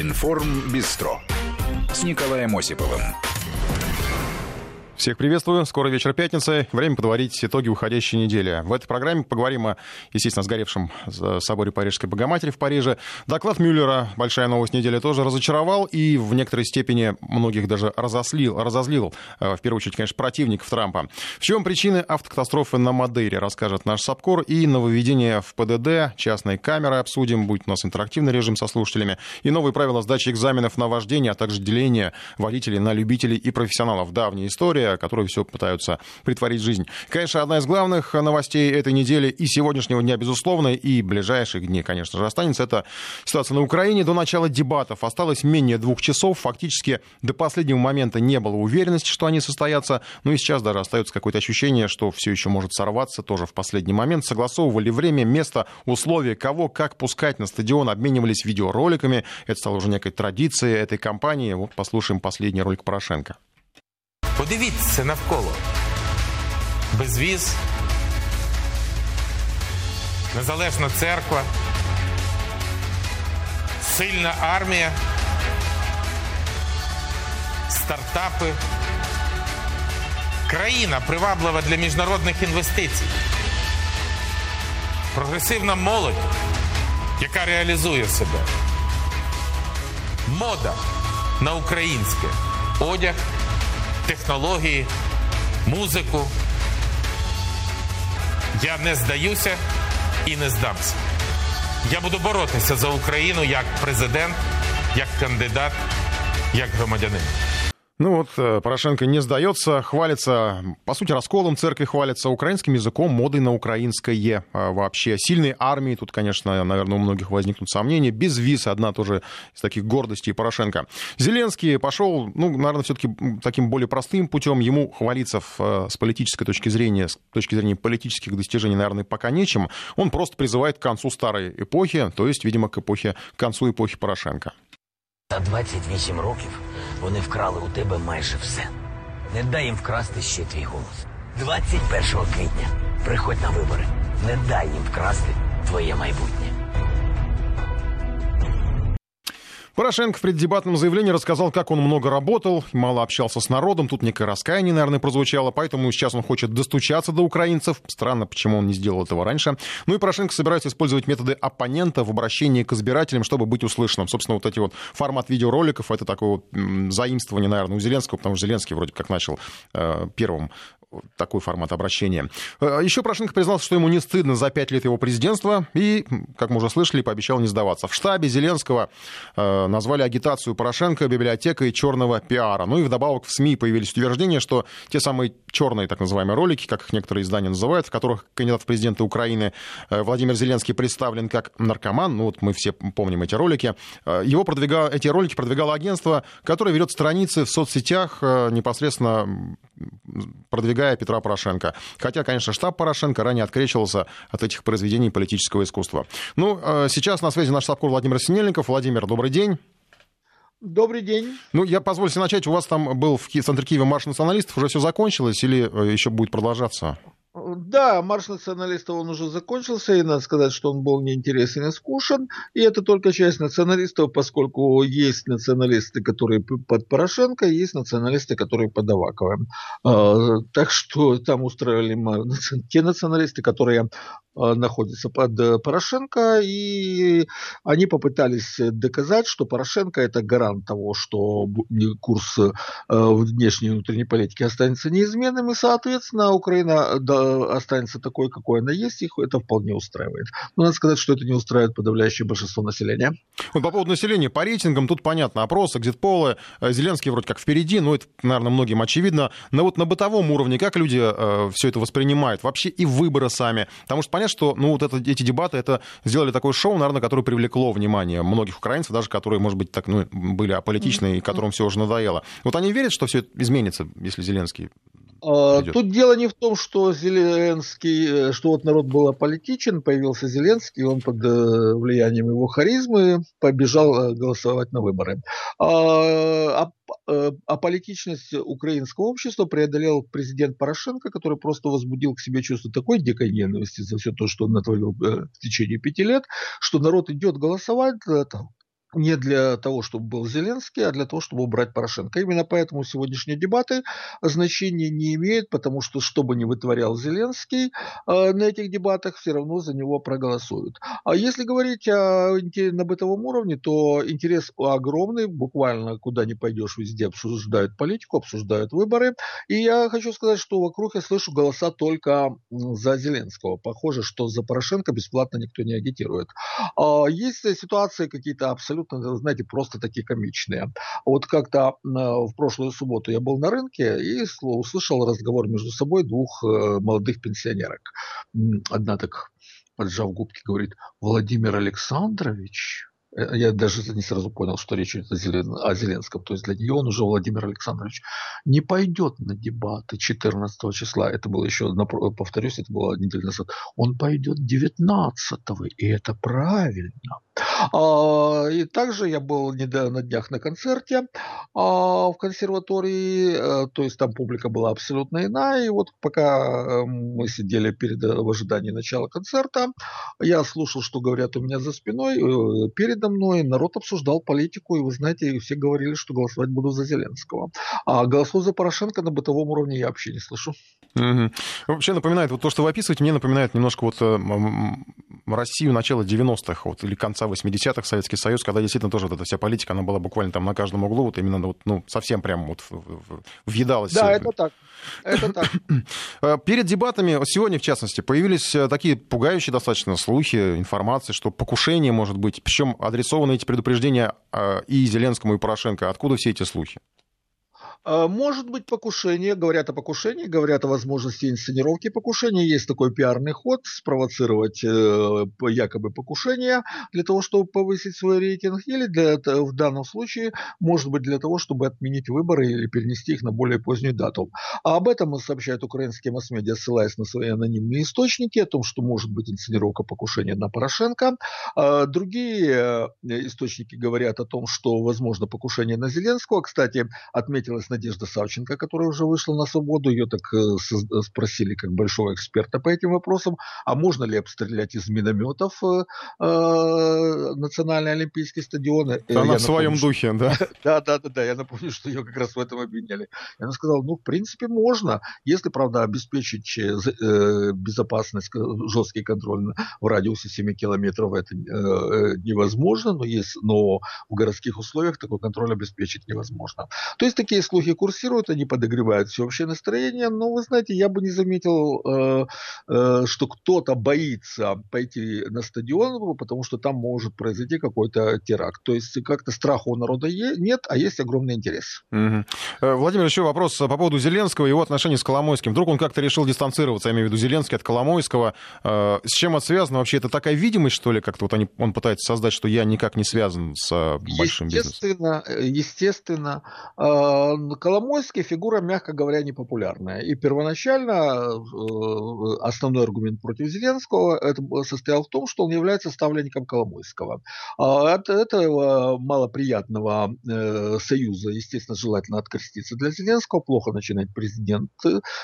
Информ Бистро с Николаем Осиповым. Всех приветствую. Скоро вечер пятницы. Время подводить итоги уходящей недели. В этой программе поговорим о, естественно, сгоревшем соборе Парижской Богоматери в Париже. Доклад Мюллера, большая новость недели, тоже разочаровал и в некоторой степени многих даже разослил, разозлил, э, в первую очередь, конечно, противников Трампа. В чем причины автокатастрофы на Мадейре, расскажет наш САПКОР. И нововведение в ПДД, частные камеры обсудим, будет у нас интерактивный режим со слушателями. И новые правила сдачи экзаменов на вождение, а также деление водителей на любителей и профессионалов. Давняя история которые все пытаются притворить в жизнь. Конечно, одна из главных новостей этой недели и сегодняшнего дня, безусловно, и ближайших дней, конечно же, останется. Это ситуация на Украине. До начала дебатов осталось менее двух часов. Фактически до последнего момента не было уверенности, что они состоятся. Ну и сейчас даже остается какое-то ощущение, что все еще может сорваться тоже в последний момент. Согласовывали время, место, условия, кого, как пускать на стадион, обменивались видеороликами. Это стало уже некой традицией этой кампании. Вот послушаем последний ролик Порошенко. Подивіться навколо. Безвіз, незалежна церква, сильна армія, стартапи, країна приваблива для міжнародних інвестицій, прогресивна молодь, яка реалізує себе, мода на українське. Одяг технології, музику. Я не здаюся і не здамся. Я буду боротися за Україну як президент, як кандидат, як громадянин. Ну вот, э, Порошенко не сдается, хвалится, по сути, расколом церкви хвалится, украинским языком, модой на украинское а, вообще. Сильной армии, тут, конечно, наверное, у многих возникнут сомнения. Без виз одна тоже из таких гордостей Порошенко. Зеленский пошел, ну, наверное, все-таки таким более простым путем. Ему хвалиться в, э, с политической точки зрения, с точки зрения политических достижений, наверное, пока нечем. Он просто призывает к концу старой эпохи, то есть, видимо, к эпохе, к концу эпохи Порошенко. За 28 років вони вкрали у тебе майже все. Не дай їм вкрасти ще твій голос. 21 квітня приходь на вибори. Не дай їм вкрасти твоє майбутнє. Порошенко в преддебатном заявлении рассказал, как он много работал, мало общался с народом. Тут некое раскаяние, наверное, прозвучало, поэтому сейчас он хочет достучаться до украинцев. Странно, почему он не сделал этого раньше. Ну и Порошенко собирается использовать методы оппонента в обращении к избирателям, чтобы быть услышанным. Собственно, вот эти вот формат видеороликов, это такое вот заимствование, наверное, у Зеленского, потому что Зеленский вроде как начал э, первым такой формат обращения. Э, Еще Порошенко признался, что ему не стыдно за пять лет его президентства и, как мы уже слышали, пообещал не сдаваться. В штабе Зеленского э, назвали агитацию Порошенко библиотекой черного пиара. Ну и вдобавок в СМИ появились утверждения, что те самые черные так называемые ролики, как их некоторые издания называют, в которых кандидат в президенты Украины э, Владимир Зеленский представлен как наркоман, ну вот мы все помним эти ролики, его продвигало, эти ролики продвигало агентство, которое ведет страницы в соцсетях непосредственно продвигая Петра Порошенко. Хотя, конечно, штаб Порошенко ранее открещивался от этих произведений политического искусства. Ну, э, сейчас на связи наш штаб-кор Владимир Синельников. Владимир, добрый день. Добрый день. Ну, я позволю себе начать. У вас там был в центре Киева марш националистов. Уже все закончилось или э, еще будет продолжаться? Да, марш националистов он уже закончился, и надо сказать, что он был неинтересен и скучен. И это только часть националистов, поскольку есть националисты, которые под Порошенко, есть националисты, которые под Аваковым. А, так что там устраивали те националисты, которые а, находятся под э, Порошенко, и они попытались доказать, что Порошенко это гарант того, что курс э, внешней и внутренней политики останется неизменным, и, соответственно, Украина останется такой, какой она есть, их это вполне устраивает. Но надо сказать, что это не устраивает подавляющее большинство населения. Вот по поводу населения, по рейтингам тут понятно, опросы, экзит-полы, э, Зеленский вроде как впереди, но это, наверное, многим очевидно. Но вот на бытовом уровне, как люди э, все это воспринимают, вообще и выборы сами? Потому что понятно, что ну, вот это, эти дебаты, это сделали такое шоу, наверное, которое привлекло внимание многих украинцев, даже которые, может быть, так, ну, были аполитичны и которым все уже надоело. Вот они верят, что все это изменится, если Зеленский а, Идет. Тут дело не в том, что Зеленский, э, что вот народ был аполитичен, появился Зеленский, он под э, влиянием его харизмы побежал э, голосовать на выборы. А, а, а политичность украинского общества преодолел президент Порошенко, который просто возбудил к себе чувство такой дикой ненависти за все то, что он натворил в течение пяти лет, что народ идет голосовать, не для того, чтобы был Зеленский, а для того, чтобы убрать Порошенко. Именно поэтому сегодняшние дебаты значения не имеют, потому что что бы ни вытворял Зеленский э, на этих дебатах, все равно за него проголосуют. А если говорить о, на бытовом уровне, то интерес огромный, буквально куда ни пойдешь, везде обсуждают политику, обсуждают выборы. И я хочу сказать, что вокруг я слышу голоса только за Зеленского. Похоже, что за Порошенко бесплатно никто не агитирует. А есть ситуации какие-то абсолютно, знаете, просто такие комичные. Вот как-то в прошлую субботу я был на рынке и услышал разговор между собой двух э, молодых пенсионерок. Одна так поджав губки, говорит, Владимир Александрович, Э, я даже не сразу понял, что речь идет о Зеленском. То есть для нее он уже, Владимир Александрович, не пойдет на дебаты 14 числа. Это было еще, повторюсь, это было неделю назад. Он пойдет 19 и это правильно. А, и также я был на днях на концерте а, в консерватории, э, то есть там публика была абсолютно иная. И вот пока э, мы сидели перед в ожидании начала концерта, я слушал, что говорят у меня за спиной, перед передо мной народ обсуждал политику, и вы знаете, все говорили, что голосовать буду за Зеленского. А голосов за Порошенко на бытовом уровне я вообще не слышу. Угу. Вообще напоминает, вот то, что вы описываете, мне напоминает немножко вот э, Россию начала 90-х, вот, или конца 80-х, Советский Союз, когда действительно тоже вот эта вся политика, она была буквально там на каждом углу, вот именно вот, ну, совсем прям вот въедалась. Да, это так. Это так. Э, перед дебатами, сегодня в частности, появились э, такие пугающие достаточно слухи, информации, что покушение может быть, причем адресованы эти предупреждения и Зеленскому, и Порошенко. Откуда все эти слухи? А, может быть покушение, говорят о покушении, говорят о возможности инсценировки покушения. Есть такой пиарный ход, спровоцировать э, якобы покушение для того, чтобы повысить свой рейтинг, или для, в данном случае, может быть, для того, чтобы отменить выборы или перенести их на более позднюю дату. А об этом сообщают украинские масс-медиа, ссылаясь на свои анонимные источники, о том, что может быть инсценировка покушения на Порошенко. А другие э, источники говорят о том, что возможно покушение на Зеленского. Кстати, отметилось на Надежда Савченко, которая уже вышла на свободу. Ее так э, э, спросили как большого эксперта по этим вопросам, а можно ли обстрелять из минометов э, Национальный Олимпийский стадион. Она я в напомню, своем духе, да? Да, да, да, да. Я напомню, что ее как раз в этом обвиняли. И она сказала, ну, в принципе, можно, если, правда, обеспечить безопасность, жесткий контроль в радиусе 7 километров, это невозможно, но, есть, но в городских условиях такой контроль обеспечить невозможно. То есть такие слухи слухи курсируют, они подогревают всеобщее настроение, но вы знаете, я бы не заметил, э, э, что кто-то боится пойти на стадион, потому что там может произойти какой-то теракт. То есть как-то страха у народа нет, а есть огромный интерес. Угу. Владимир, еще вопрос по поводу Зеленского и его отношений с Коломойским. Вдруг он как-то решил дистанцироваться, я имею в виду Зеленский от Коломойского. С чем это связано? Вообще это такая видимость, что ли, как-то вот они, он пытается создать, что я никак не связан с большим бизнесом? Естественно, естественно. Коломойский фигура, мягко говоря, непопулярная. И первоначально э, основной аргумент против Зеленского это состоял в том, что он является ставленником Коломойского. А от этого малоприятного э, союза, естественно, желательно откреститься для Зеленского. Плохо начинать президент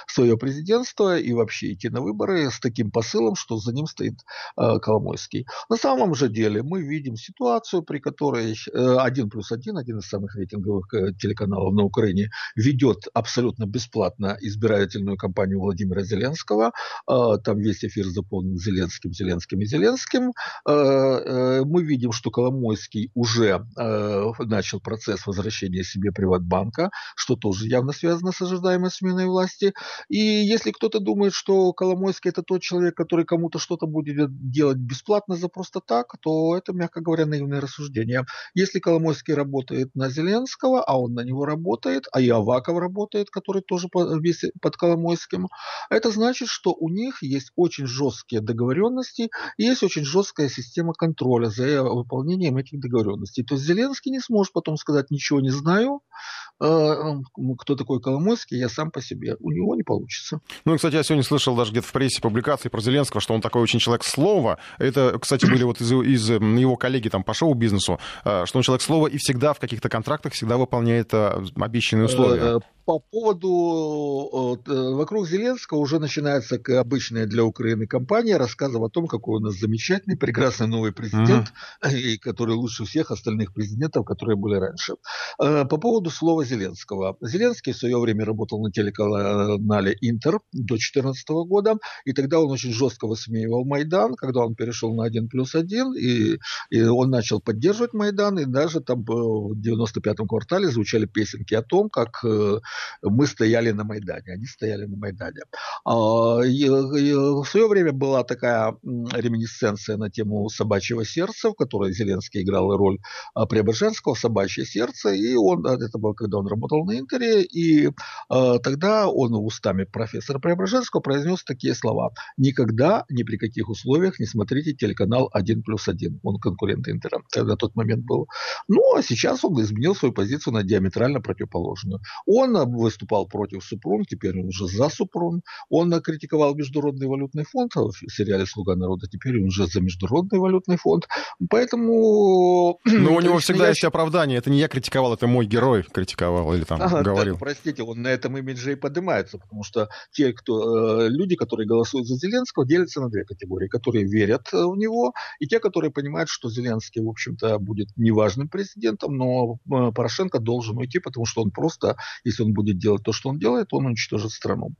свое президентство и вообще идти на выборы с таким посылом, что за ним стоит э, Коломойский. На самом же деле мы видим ситуацию, при которой один плюс один, один из самых рейтинговых телеканалов на Украине, Украине ведет абсолютно бесплатно избирательную кампанию Владимира Зеленского. А, там весь эфир заполнен Зеленским, Зеленским и Зеленским. А, э, мы видим, что Коломойский уже а, начал процесс возвращения себе Приватбанка, что тоже явно связано с ожидаемой сменой власти. И если кто-то думает, что Коломойский это тот человек, который кому-то что-то будет делать бесплатно за просто так, то это, мягко говоря, наивное рассуждение. Если Коломойский работает на Зеленского, а он на него работает, работает, а и Аваков работает, который тоже под Коломойским. Это значит, что у них есть очень жесткие договоренности и есть очень жесткая система контроля за выполнением этих договоренностей. То есть Зеленский не сможет потом сказать «ничего не знаю», э, кто такой Коломойский, я сам по себе. У него не получится. Ну, и, кстати, я сегодня слышал даже где-то в прессе публикации про Зеленского, что он такой очень человек слова. Это, кстати, были вот из, из его коллеги там по шоу-бизнесу, э, что он человек слова и всегда в каких-то контрактах всегда выполняет э, обещанные обещанные условия. По поводу э, вокруг Зеленского уже начинается обычная для Украины кампания рассказов о том, какой у нас замечательный, прекрасный новый президент, mm-hmm. и который лучше всех остальных президентов, которые были раньше. Э, по поводу слова Зеленского. Зеленский в свое время работал на телеканале Интер до 2014 года, и тогда он очень жестко высмеивал Майдан, когда он перешел на 1 плюс 1, и, и он начал поддерживать Майдан, и даже там в 95-м квартале звучали песенки о том, как мы стояли на Майдане, они стояли на Майдане. А, в свое время была такая реминисценция на тему «Собачьего сердца», в которой Зеленский играл роль а, Преображенского «Собачье сердце», и он, а, это было, когда он работал на Интере, и тогда он устами профессора Преображенского произнес такие слова «Никогда, ни при каких условиях не смотрите телеканал 1 плюс 1». Он конкурент Интера, когда тот момент был. Ну, а сейчас он изменил свою позицию на диаметрально противоположную. Он выступал против Супрун, теперь он уже за Супрун. Он критиковал Международный валютный фонд в сериале «Слуга народа», теперь он уже за Международный валютный фонд. Поэтому... Но у него всегда я... есть оправдание. Это не я критиковал, это мой герой критиковал или там ага, говорил. Да, простите, он на этом имидже и поднимается, потому что те, кто, э, люди, которые голосуют за Зеленского, делятся на две категории. Которые верят э, в него, и те, которые понимают, что Зеленский, в общем-то, будет неважным президентом, но э, Порошенко должен уйти, потому что он просто, если он будет делать то, что он делает, он уничтожит страну.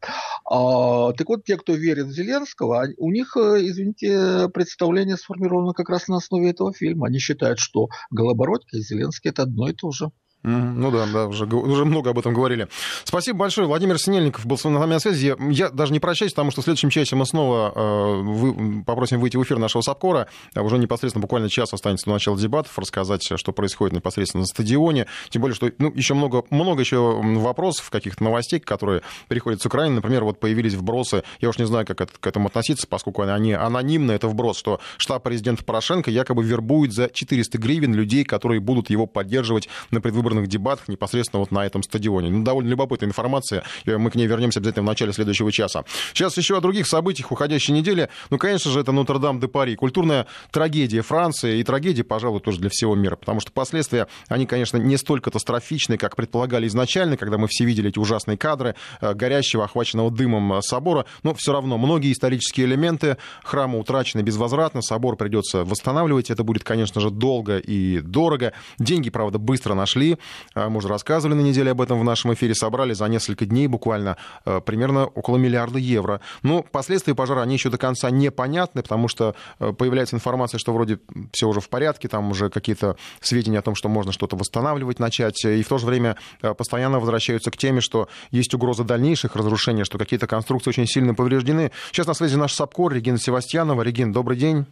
А, так вот, те, кто верит в Зеленского, у них, э, извините, представление сформировано как раз на основе этого фильма. Они считают, что Голобородько и Зеленский это одно и то же. Ну да, да, уже, уже много об этом говорили. Спасибо большое. Владимир Синельников был с нами на связи. Я, я даже не прощаюсь, потому что в следующем часе мы снова э, вы, попросим выйти в эфир нашего САПКОРа. Уже непосредственно буквально час останется до начала дебатов, рассказать, что происходит непосредственно на стадионе. Тем более, что ну, еще много, много еще вопросов, каких-то новостей, которые приходят с Украины. Например, вот появились вбросы, я уж не знаю, как это, к этому относиться, поскольку они анонимны, это вброс, что штаб президента Порошенко якобы вербует за 400 гривен людей, которые будут его поддерживать на предвыборных выборных дебатах непосредственно вот на этом стадионе. Ну, довольно любопытная информация, мы к ней вернемся обязательно в начале следующего часа. Сейчас еще о других событиях уходящей недели. Ну, конечно же, это Нотр-Дам-де-Пари. Культурная трагедия Франции и трагедия, пожалуй, тоже для всего мира, потому что последствия, они, конечно, не столь катастрофичны, как предполагали изначально, когда мы все видели эти ужасные кадры э, горящего, охваченного дымом э, собора, но все равно многие исторические элементы храма утрачены безвозвратно, собор придется восстанавливать, это будет, конечно же, долго и дорого. Деньги, правда, быстро нашли, мы уже рассказывали на неделе об этом в нашем эфире, собрали за несколько дней буквально э, примерно около миллиарда евро. Но последствия пожара, они еще до конца непонятны, потому что э, появляется информация, что вроде все уже в порядке, там уже какие-то сведения о том, что можно что-то восстанавливать, начать, и в то же время э, постоянно возвращаются к теме, что есть угроза дальнейших разрушений, что какие-то конструкции очень сильно повреждены. Сейчас на связи наш САПКОР Регина Севастьянова. Регин, добрый день.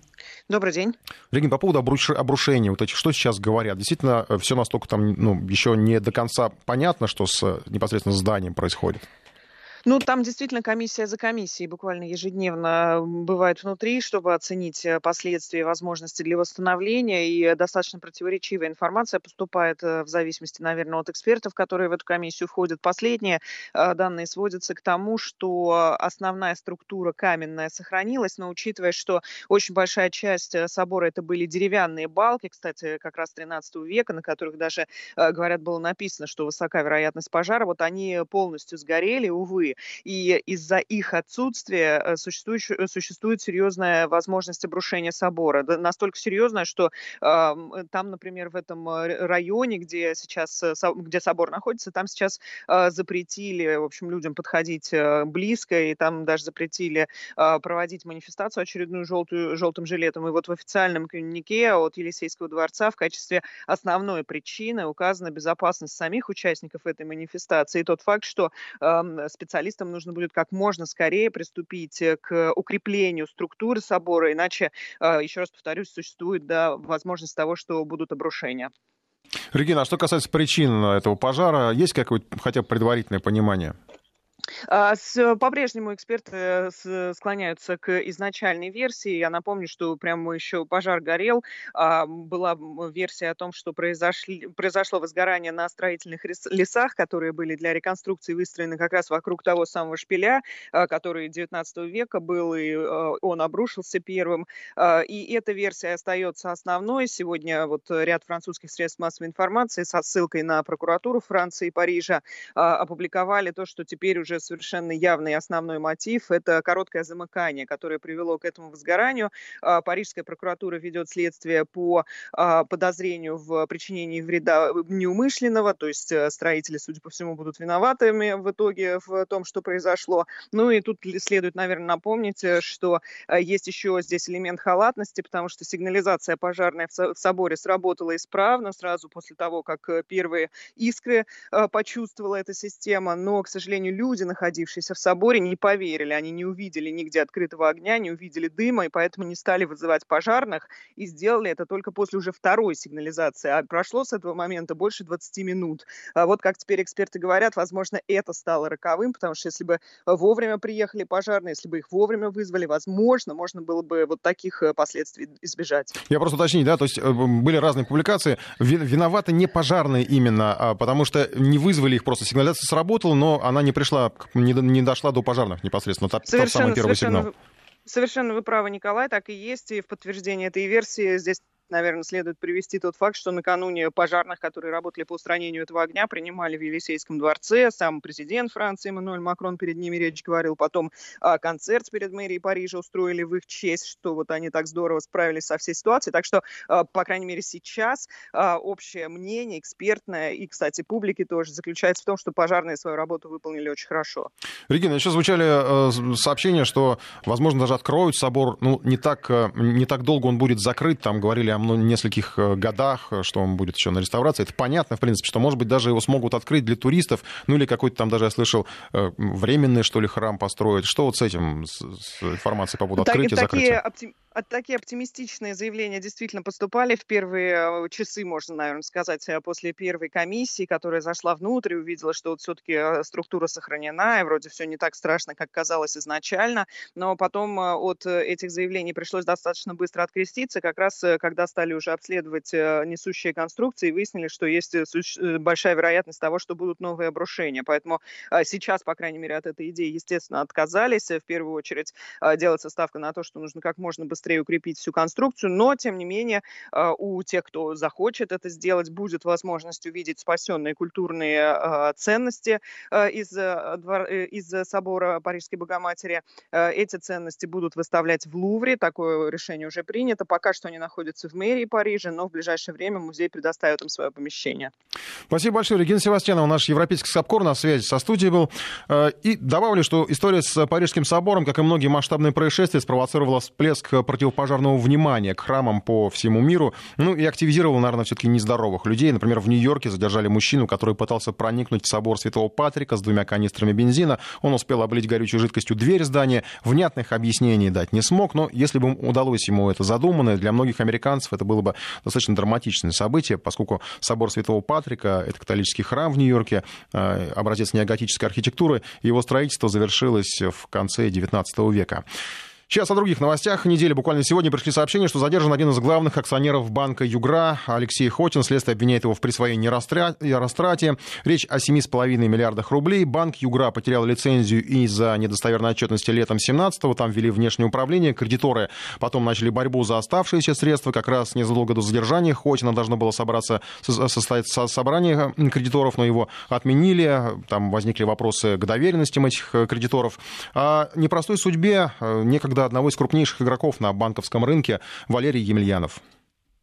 Добрый день. Регин, по поводу обрушения, вот этих, что сейчас говорят? Действительно, все настолько там, ну, еще не до конца понятно, что с непосредственно зданием происходит? Ну, там действительно комиссия за комиссией буквально ежедневно бывает внутри, чтобы оценить э, последствия и возможности для восстановления. И достаточно противоречивая информация поступает э, в зависимости, наверное, от экспертов, которые в эту комиссию входят. Последние э, данные сводятся к тому, что основная структура каменная сохранилась, но учитывая, что очень большая часть собора это были деревянные балки, кстати, как раз 13 века, на которых даже, говорят, было написано, что высока вероятность пожара, вот они полностью сгорели, увы, и из-за их отсутствия э, существует, э, существует серьезная возможность обрушения собора. Настолько серьезная, что э, там, например, в этом районе, где сейчас где собор находится, там сейчас э, запретили, в общем, людям подходить близко, и там даже запретили э, проводить манифестацию очередную желтую, желтым жилетом. И вот в официальном коммюнике от Елисейского дворца в качестве основной причины указана безопасность самих участников этой манифестации и тот факт, что э, специалисты специалистам нужно будет как можно скорее приступить э, к укреплению структуры собора, иначе, э, еще раз повторюсь, существует да, возможность того, что будут обрушения. Регина, а что касается причин этого пожара, есть какое-то хотя бы предварительное понимание? А, по-прежнему эксперты склоняются к изначальной версии. Я напомню, что прямо еще пожар горел. А, была версия о том, что произошли, произошло возгорание на строительных лесах, которые были для реконструкции выстроены как раз вокруг того самого шпиля, а, который 19 века был, и он обрушился первым. И эта версия остается основной. Сегодня вот ряд французских средств массовой информации со ссылкой на прокуратуру Франции и Парижа опубликовали то, что теперь уже совершенно явный основной мотив – это короткое замыкание, которое привело к этому возгоранию. А, Парижская прокуратура ведет следствие по а, подозрению в причинении вреда неумышленного, то есть э, строители, судя по всему, будут виноватыми в итоге в том, что произошло. Ну и тут следует, наверное, напомнить, э, что э, есть еще здесь элемент халатности, потому что сигнализация пожарная в соборе сработала исправно сразу после того, как первые искры почувствовала эта система, но, к сожалению, люди, находившиеся в соборе, не поверили. Они не увидели нигде открытого огня, не увидели дыма, и поэтому не стали вызывать пожарных, и сделали это только после уже второй сигнализации. А прошло с этого момента больше 20 минут. А вот как теперь эксперты говорят, возможно, это стало роковым, потому что если бы вовремя приехали пожарные, если бы их вовремя вызвали, возможно, можно было бы вот таких э, последствий избежать. Я просто уточнить, да, то есть э, были разные публикации. Виноваты не пожарные именно, а потому что не вызвали их просто. Сигнализация сработала, но она не пришла, не, не дошла до пожарных непосредственно. Тот, тот самый первый совершенно, сигнал. Совершенно вы правы, Николай, так и есть. И в подтверждение этой версии здесь наверное, следует привести тот факт, что накануне пожарных, которые работали по устранению этого огня, принимали в Елисейском дворце. Сам президент Франции Эммануэль Макрон перед ними речь говорил. Потом а, концерт перед мэрией Парижа устроили в их честь, что вот они так здорово справились со всей ситуацией. Так что, а, по крайней мере, сейчас а, общее мнение, экспертное и, кстати, публики тоже заключается в том, что пожарные свою работу выполнили очень хорошо. Регина, еще звучали э, сообщения, что, возможно, даже откроют собор. Ну, не так, э, не так долго он будет закрыт. Там говорили о ну, нескольких э, годах, э, что он будет еще на реставрации. Это понятно, в принципе, что, может быть, даже его смогут открыть для туристов, ну или какой-то там даже, я слышал, э, временный, что ли, храм построить. Что вот с этим, с, информацией по поводу открытия и закрытия? Такие, такие оптимистичные заявления действительно поступали в первые часы, можно, наверное, сказать, после первой комиссии, которая зашла внутрь и увидела, что вот все-таки структура сохранена, и вроде все не так страшно, как казалось изначально. Но потом от этих заявлений пришлось достаточно быстро откреститься, как раз когда стали уже обследовать э, несущие конструкции выяснили, что есть э, э, большая вероятность того, что будут новые обрушения. Поэтому сейчас, по крайней мере, от этой идеи, естественно, отказались. В первую очередь делается ставка на то, что нужно как можно быстрее укрепить всю конструкцию, но, тем не менее, у тех, кто захочет это сделать, будет возможность увидеть спасенные культурные ценности из, из собора Парижской Богоматери. Эти ценности будут выставлять в Лувре. Такое решение уже принято. Пока что они находятся в мэрии Парижа, но в ближайшее время музей предоставит им свое помещение. Спасибо большое. Регина Севастьянова, наш европейский САПКОР, на связи со студией был. Э, и добавлю, что история с Парижским собором, как и многие масштабные происшествия, спровоцировала всплеск противопожарного внимания к храмам по всему миру, ну и активизировала, наверное, все-таки нездоровых людей. Например, в Нью-Йорке задержали мужчину, который пытался проникнуть в собор Святого Патрика с двумя канистрами бензина. Он успел облить горючей жидкостью дверь здания. Внятных объяснений дать не смог, но если бы удалось ему это задуманное, для многих американцев это было бы достаточно драматичное событие, поскольку собор Святого Патрика, это католический храм в Нью-Йорке, э, образец неоготической архитектуры, его строительство завершилось в конце XIX века. Сейчас о других новостях. Недели буквально сегодня пришли сообщения, что задержан один из главных акционеров банка Югра Алексей Хотин. Следствие обвиняет его в присвоении и растрате. Речь о 7,5 миллиардах рублей. Банк Югра потерял лицензию из-за недостоверной отчетности летом 17-го. Там ввели внешнее управление. Кредиторы потом начали борьбу за оставшиеся средства. Как раз незадолго до задержания Хотина должно было собраться, состоять собрание кредиторов, но его отменили. Там возникли вопросы к доверенностям этих кредиторов. О непростой судьбе э, некогда одного из крупнейших игроков на банковском рынке Валерий Емельянов.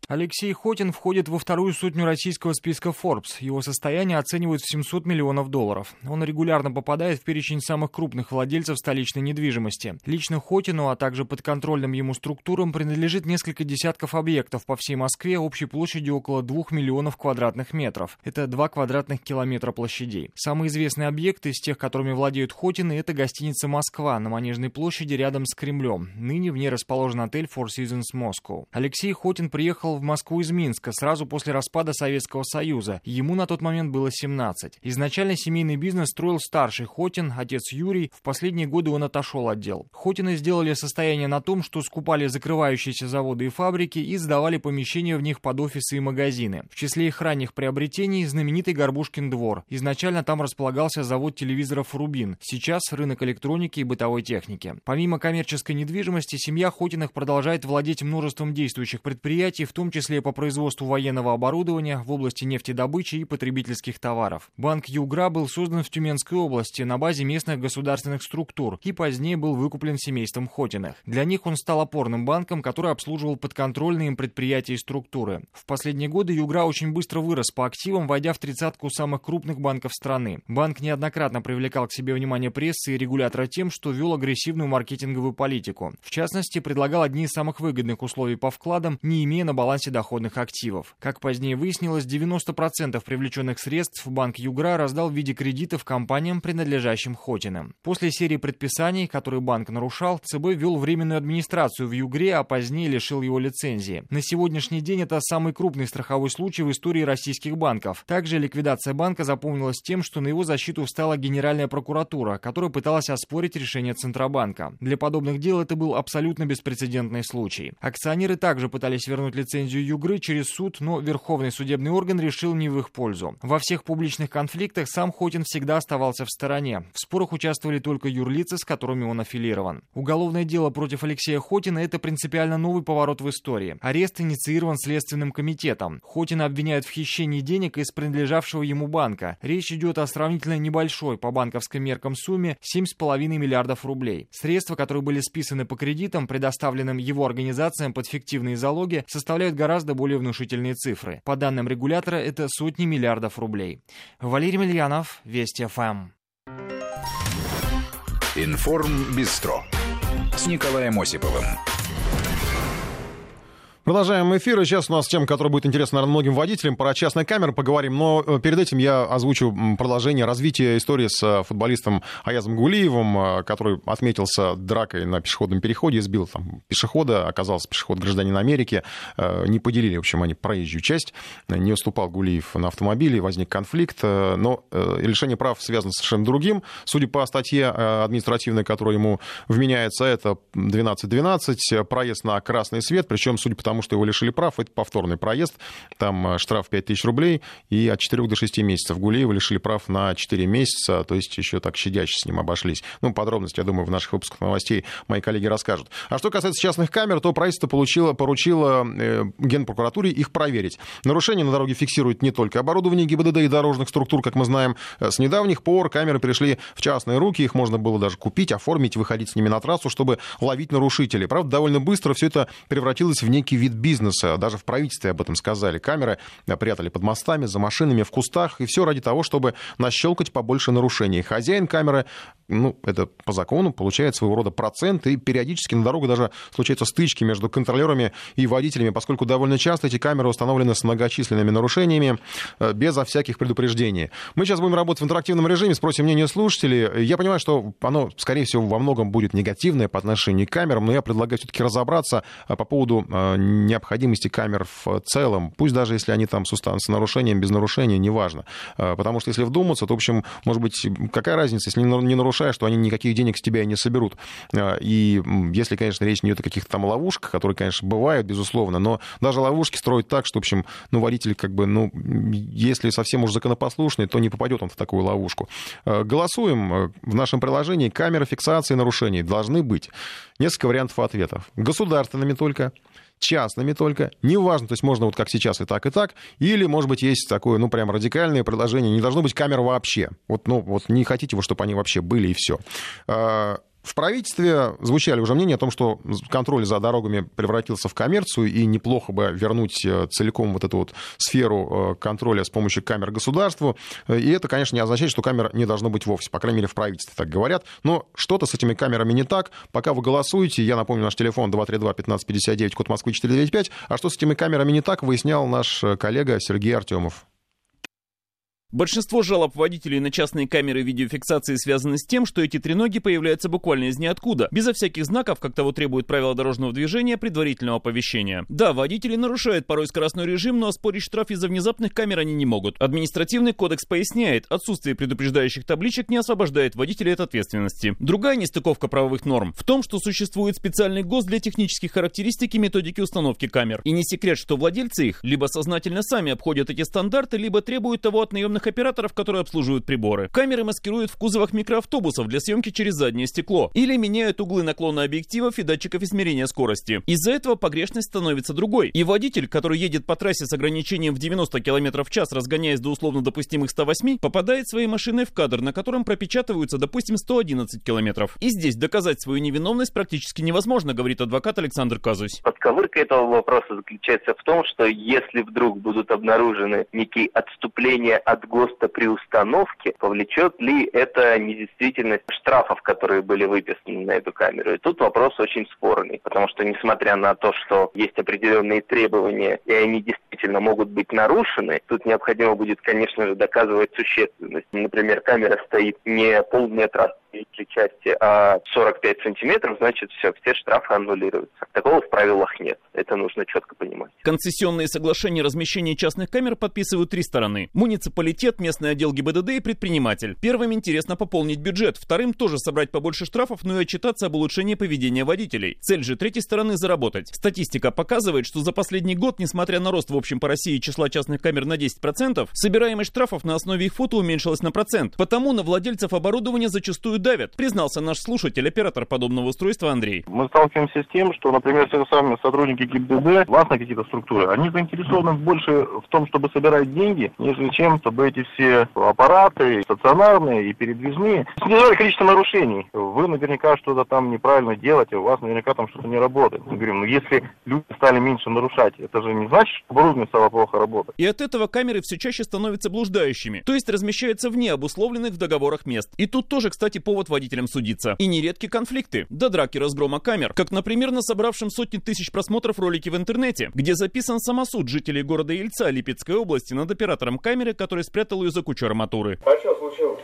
Алексей Хотин входит во вторую сотню российского списка Forbes. Его состояние оценивают в 700 миллионов долларов. Он регулярно попадает в перечень самых крупных владельцев столичной недвижимости. Лично Хотину, а также подконтрольным ему структурам принадлежит несколько десятков объектов по всей Москве общей площадью около 2 миллионов квадратных метров. Это 2 квадратных километра площадей. Самый известный объект из тех, которыми владеют Хотины, это гостиница «Москва» на Манежной площади рядом с Кремлем. Ныне в ней расположен отель Four Seasons Moscow. Алексей Хотин приехал приехал в Москву из Минска сразу после распада Советского Союза. Ему на тот момент было 17. Изначально семейный бизнес строил старший Хотин, отец Юрий. В последние годы он отошел от дел. Хотины сделали состояние на том, что скупали закрывающиеся заводы и фабрики и сдавали помещения в них под офисы и магазины. В числе их ранних приобретений знаменитый Горбушкин двор. Изначально там располагался завод телевизоров «Рубин». Сейчас рынок электроники и бытовой техники. Помимо коммерческой недвижимости, семья Хотиных продолжает владеть множеством действующих предприятий, в том числе по производству военного оборудования в области нефтедобычи и потребительских товаров. Банк Югра был создан в Тюменской области на базе местных государственных структур и позднее был выкуплен семейством Хотиных. Для них он стал опорным банком, который обслуживал подконтрольные им предприятия и структуры. В последние годы Югра очень быстро вырос по активам, войдя в тридцатку самых крупных банков страны. Банк неоднократно привлекал к себе внимание прессы и регулятора тем, что вел агрессивную маркетинговую политику. В частности, предлагал одни из самых выгодных условий по вкладам, не имея на балансе доходных активов. Как позднее выяснилось, 90% привлеченных средств банк Югра раздал в виде кредитов компаниям, принадлежащим Хотиным. После серии предписаний, которые банк нарушал, ЦБ ввел временную администрацию в Югре, а позднее лишил его лицензии. На сегодняшний день это самый крупный страховой случай в истории российских банков. Также ликвидация банка запомнилась тем, что на его защиту встала Генеральная прокуратура, которая пыталась оспорить решение Центробанка. Для подобных дел это был абсолютно беспрецедентный случай. Акционеры также пытались вернуть лицензию Югры через суд, но Верховный судебный орган решил не в их пользу. Во всех публичных конфликтах сам Хотин всегда оставался в стороне. В спорах участвовали только юрлицы, с которыми он аффилирован. Уголовное дело против Алексея Хотина – это принципиально новый поворот в истории. Арест инициирован Следственным комитетом. Хотина обвиняют в хищении денег из принадлежавшего ему банка. Речь идет о сравнительно небольшой по банковским меркам сумме 7,5 миллиардов рублей. Средства, которые были списаны по кредитам, предоставленным его организациям под фиктивные залоги, составляют гораздо более внушительные цифры. По данным регулятора, это сотни миллиардов рублей. Валерий Мильянов, Вести ФМ. Информ Бистро с Николаем Осиповым. Продолжаем эфир. И сейчас у нас тема, которая будет интересна, наверное, многим водителям. Про частные камеры поговорим. Но э, перед этим я озвучу продолжение развития истории с э, футболистом Аязом Гулиевым, э, который отметился дракой на пешеходном переходе, избил там пешехода, оказался пешеход гражданин Америки. Не поделили, в общем, они проезжую часть. Не уступал Гулиев на автомобиле, возник конфликт. Но лишение прав связано с совершенно другим. Судя по статье административной, которая ему вменяется, это 12.12, проезд на красный свет, причем, судя по тому, потому что его лишили прав. Это повторный проезд. Там э, штраф 5000 рублей и от 4 до 6 месяцев. Гулеева лишили прав на 4 месяца, то есть еще так щадяще с ним обошлись. Ну, подробности, я думаю, в наших выпусках новостей мои коллеги расскажут. А что касается частных камер, то правительство получило, поручило э, Генпрокуратуре их проверить. Нарушения на дороге фиксируют не только оборудование ГИБДД и дорожных структур, как мы знаем. Э, с недавних пор камеры перешли в частные руки, их можно было даже купить, оформить, выходить с ними на трассу, чтобы ловить нарушителей. Правда, довольно быстро все это превратилось в некий вид бизнеса. Даже в правительстве об этом сказали. Камеры прятали под мостами, за машинами, в кустах. И все ради того, чтобы нащелкать побольше нарушений. Хозяин камеры, ну, это по закону, получает своего рода процент. И периодически на дорогу даже случаются стычки между контролерами и водителями, поскольку довольно часто эти камеры установлены с многочисленными нарушениями, э, безо всяких предупреждений. Мы сейчас будем работать в интерактивном режиме, спросим мнение слушателей. Я понимаю, что оно, скорее всего, во многом будет негативное по отношению к камерам, но я предлагаю все-таки разобраться э, по поводу э, необходимости камер в целом, пусть даже если они там с, с нарушением, без нарушения, неважно. А, потому что если вдуматься, то, в общем, может быть, какая разница, если не нарушаешь, то они никаких денег с тебя и не соберут. А, и если, конечно, речь не идет о каких-то там ловушках, которые, конечно, бывают, безусловно, но даже ловушки строят так, что, в общем, ну, водитель как бы, ну, если совсем уж законопослушный, то не попадет он в такую ловушку. А, голосуем в нашем приложении. Камеры фиксации нарушений должны быть. Несколько вариантов ответов. Государственными только, частными только, неважно, то есть можно вот как сейчас и так, и так, или, может быть, есть такое, ну, прям радикальное предложение, не должно быть камер вообще. Вот, ну, вот не хотите вы, чтобы они вообще были, и все. В правительстве звучали уже мнения о том, что контроль за дорогами превратился в коммерцию, и неплохо бы вернуть э, целиком вот эту вот сферу э, контроля с помощью камер государству. И это, конечно, не означает, что камер не должно быть вовсе. По крайней мере, в правительстве так говорят. Но что-то с этими камерами не так. Пока вы голосуете, я напомню, наш телефон 232-1559, код Москвы 495. А что с этими камерами не так, выяснял наш э, коллега Сергей Артемов. Большинство жалоб водителей на частные камеры видеофиксации связаны с тем, что эти треноги появляются буквально из ниоткуда, безо всяких знаков, как того требует правила дорожного движения, предварительного оповещения. Да, водители нарушают порой скоростной режим, но оспорить штраф из-за внезапных камер они не могут. Административный кодекс поясняет, отсутствие предупреждающих табличек не освобождает водителей от ответственности. Другая нестыковка правовых норм в том, что существует специальный ГОСТ для технических характеристик и методики установки камер. И не секрет, что владельцы их либо сознательно сами обходят эти стандарты, либо требуют того от наемных автономных операторов, которые обслуживают приборы. Камеры маскируют в кузовах микроавтобусов для съемки через заднее стекло или меняют углы наклона объективов и датчиков измерения скорости. Из-за этого погрешность становится другой. И водитель, который едет по трассе с ограничением в 90 км в час, разгоняясь до условно допустимых 108, попадает своей машиной в кадр, на котором пропечатываются, допустим, 111 км. И здесь доказать свою невиновность практически невозможно, говорит адвокат Александр Казусь. Подковырка этого вопроса заключается в том, что если вдруг будут обнаружены некие отступления от ГОСТа при установке, повлечет ли это недействительность штрафов, которые были выписаны на эту камеру. И тут вопрос очень спорный, потому что несмотря на то, что есть определенные требования, и они действительно могут быть нарушены, тут необходимо будет, конечно же, доказывать существенность. Например, камера стоит не полметра при части а 45 сантиметров, значит все, все штрафы аннулируются. Такого в правилах нет. Это нужно четко понимать. Концессионные соглашения размещения частных камер подписывают три стороны. Муниципалитет, местный отдел ГИБДД и предприниматель. Первым интересно пополнить бюджет, вторым тоже собрать побольше штрафов, но и отчитаться об улучшении поведения водителей. Цель же третьей стороны заработать. Статистика показывает, что за последний год, несмотря на рост в общем по России числа частных камер на 10%, собираемость штрафов на основе их фото уменьшилась на процент. Потому на владельцев оборудования зачастую давят, признался наш слушатель, оператор подобного устройства Андрей. Мы сталкиваемся с тем, что, например, те самые сотрудники ГИБДД, властные какие-то структуры, они заинтересованы больше в том, чтобы собирать деньги, нежели чем, чтобы эти все аппараты, стационарные и передвижные, снижали количество нарушений. Вы наверняка что-то там неправильно делаете, у вас наверняка там что-то не работает. Мы говорим, ну если люди стали меньше нарушать, это же не значит, что оборудование стало плохо работать. И от этого камеры все чаще становятся блуждающими, то есть размещаются вне обусловленных в договорах мест. И тут тоже, кстати, повод водителям судиться. И нередки конфликты, до драки разгрома камер, как, например, на собравшем сотни тысяч просмотров ролике в интернете, где записан самосуд жителей города Ельца Липецкой области над оператором камеры, который спрятал ее за кучу арматуры. А что случилось?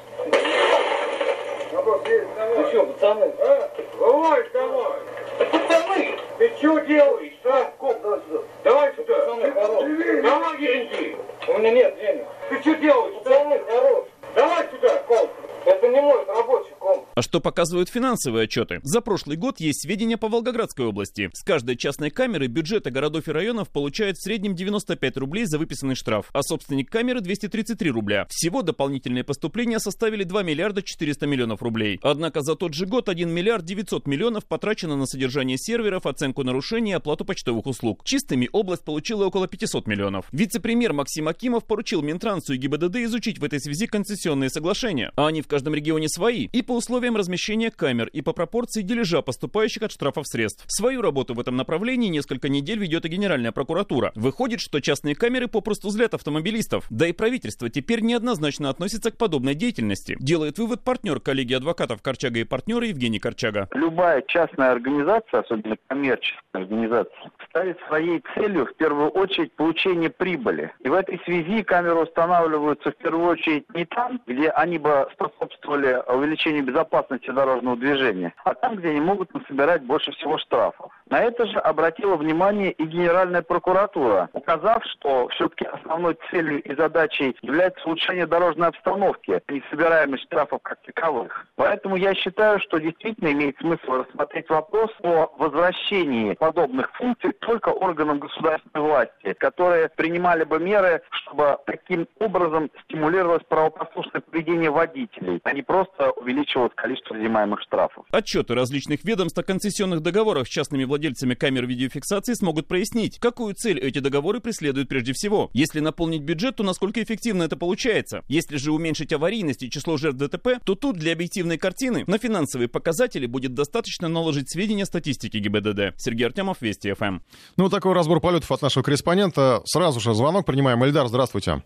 Ты что, пацаны? А? Давай, давай! Да пацаны! Ты что делаешь, а? Коп, давай сюда. Давай сюда. Пацаны, хорош. Давай деньги. У меня нет денег. Ты что делаешь? Пацаны, хорош. Давай сюда, коп. Это не мой рабочий комп. А что показывают финансовые отчеты? За прошлый год есть сведения по Волгоградской области. С каждой частной камеры бюджеты городов и районов получают в среднем 95 рублей за выписанный штраф, а собственник камеры 233 рубля. Всего дополнительные поступления составили 2 миллиарда 400 миллионов рублей. Однако за тот же год 1 миллиард 900 миллионов потрачено на содержание серверов, оценку нарушений и оплату почтовых услуг. Чистыми область получила около 500 миллионов. Вице-премьер Максим Акимов поручил Минтрансу и ГИБДД изучить в этой связи концессионные соглашения. А они в каждом регионе свои, и по условиям размещения камер, и по пропорции дележа поступающих от штрафов средств. Свою работу в этом направлении несколько недель ведет и Генеральная прокуратура. Выходит, что частные камеры попросту злят автомобилистов. Да и правительство теперь неоднозначно относится к подобной деятельности. Делает вывод партнер коллеги адвокатов Корчага и партнера Евгений Корчага. Любая частная организация, особенно коммерческая организация, ставит своей целью в первую очередь получение прибыли. И в этой связи камеры устанавливаются в первую очередь не там, где они бы способствовали увеличению безопасности дорожного движения, а там, где они могут насобирать больше всего штрафов. На это же обратила внимание и Генеральная прокуратура, указав, что все-таки основной целью и задачей является улучшение дорожной обстановки, а не собираемость штрафов как таковых. Поэтому я считаю, что действительно имеет смысл рассмотреть вопрос о возвращении подобных функций только органам государственной власти, которые принимали бы меры, чтобы таким образом стимулировалось правопослушное поведение водителей, а не просто увеличивалось количество взимаемых штрафов. Отчеты различных ведомств о концессионных договорах с частными владельцами камер видеофиксации смогут прояснить, какую цель эти договоры преследуют прежде всего. Если наполнить бюджет, то насколько эффективно это получается. Если же уменьшить аварийность и число жертв ДТП, то тут для объективной картины на финансовые показатели будет достаточно наложить сведения статистики ГИБДД. Сергей Артемов, Вести ФМ. Ну, такой разбор полетов от нашего корреспондента. Сразу же звонок принимаем. Эльдар, здравствуйте.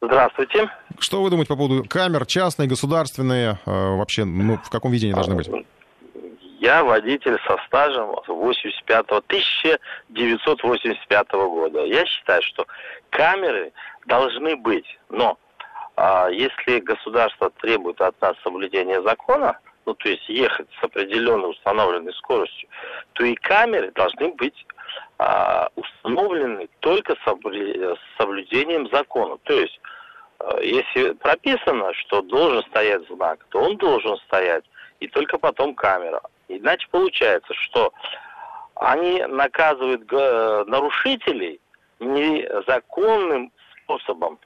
Здравствуйте. Что вы думаете по поводу камер, частные, государственные? Э, вообще, ну, в каком виде они должны быть? Я водитель со стажем 85 1985 года. Я считаю, что камеры должны быть, но а, если государство требует от нас соблюдения закона, ну, то есть ехать с определенной установленной скоростью, то и камеры должны быть установлены только с соблюдением закона. То есть, а, если прописано, что должен стоять знак, то он должен стоять, и только потом камера. Иначе получается, что они наказывают нарушителей незаконным способом.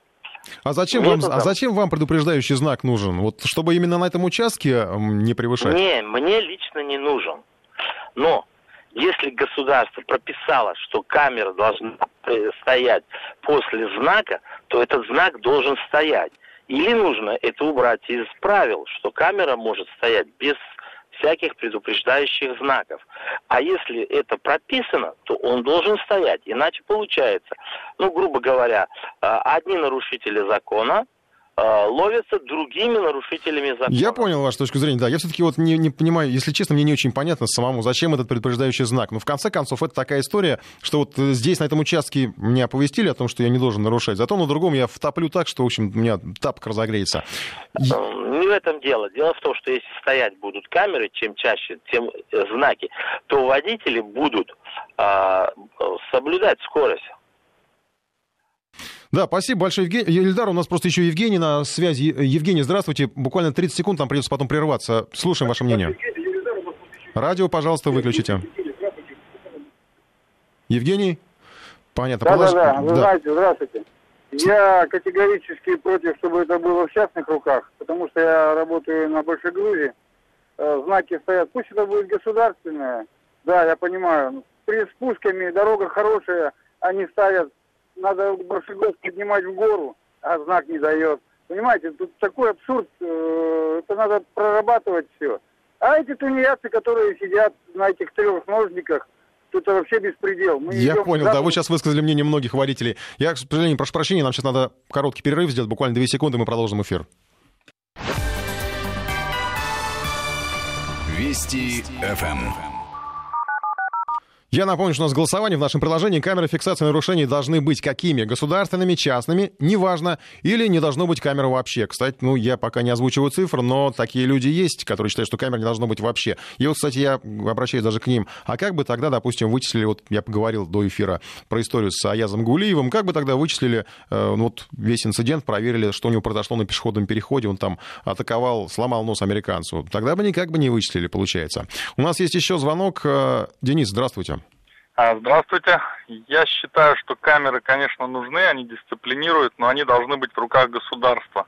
А зачем, вам, а зачем вам предупреждающий знак нужен? Вот чтобы именно на этом участке не превышать? Не, мне лично не нужен. Но если государство прописало, что камера должна стоять после знака, то этот знак должен стоять. Или нужно это убрать из правил, что камера может стоять без всяких предупреждающих знаков. А если это прописано, то он должен стоять. Иначе получается, ну, грубо говоря, э, одни нарушители закона, ловятся другими нарушителями закона. Я понял вашу точку зрения, да. Я все-таки вот не, не понимаю, если честно, мне не очень понятно самому, зачем этот предупреждающий знак. Но в конце концов, это такая история, что вот здесь, на этом участке, меня оповестили о том, что я не должен нарушать. Зато на другом я втоплю так, что, в общем, у меня тапок разогреется. Э, не в этом дело. Дело в том, что если стоять будут камеры, чем чаще, тем э, знаки, то водители будут а, соблюдать скорость. Да, спасибо большое, Евгений. Ильдар, у нас просто еще Евгений на связи. Евгений, здравствуйте. Буквально 30 секунд, нам придется потом прерваться. Слушаем ваше мнение. Радио, пожалуйста, выключите. Евгений? Понятно. Да, Положи... да, да. Вы да. знаете, здравствуйте. Я категорически против, чтобы это было в частных руках, потому что я работаю на Большой Грузии. Э, знаки стоят. Пусть это будет государственное. Да, я понимаю. При спусками дорога хорошая, они ставят надо Баршигов поднимать в гору, а знак не дает. Понимаете, тут такой абсурд, э, это надо прорабатывать все. А эти тунеядцы, которые сидят на этих трех ножниках, тут вообще беспредел. Мы Я понял, да, вы сейчас высказали мнение многих водителей. Я, к сожалению, прошу прощения, нам сейчас надо короткий перерыв сделать, буквально две секунды, мы продолжим эфир. Вести ФМ. Я напомню, что у нас голосование в нашем приложении. Камеры фиксации нарушений должны быть какими? Государственными, частными, неважно. Или не должно быть камеры вообще. Кстати, ну, я пока не озвучиваю цифр, но такие люди есть, которые считают, что камер не должно быть вообще. И вот, кстати, я обращаюсь даже к ним. А как бы тогда, допустим, вычислили, вот я поговорил до эфира про историю с Аязом Гулиевым, как бы тогда вычислили э, ну, вот весь инцидент, проверили, что у него произошло на пешеходном переходе, он там атаковал, сломал нос американцу. Тогда бы никак бы не вычислили, получается. У нас есть еще звонок. Э, Денис, здравствуйте. А, здравствуйте. Я считаю, что камеры, конечно, нужны, они дисциплинируют, но они должны быть в руках государства.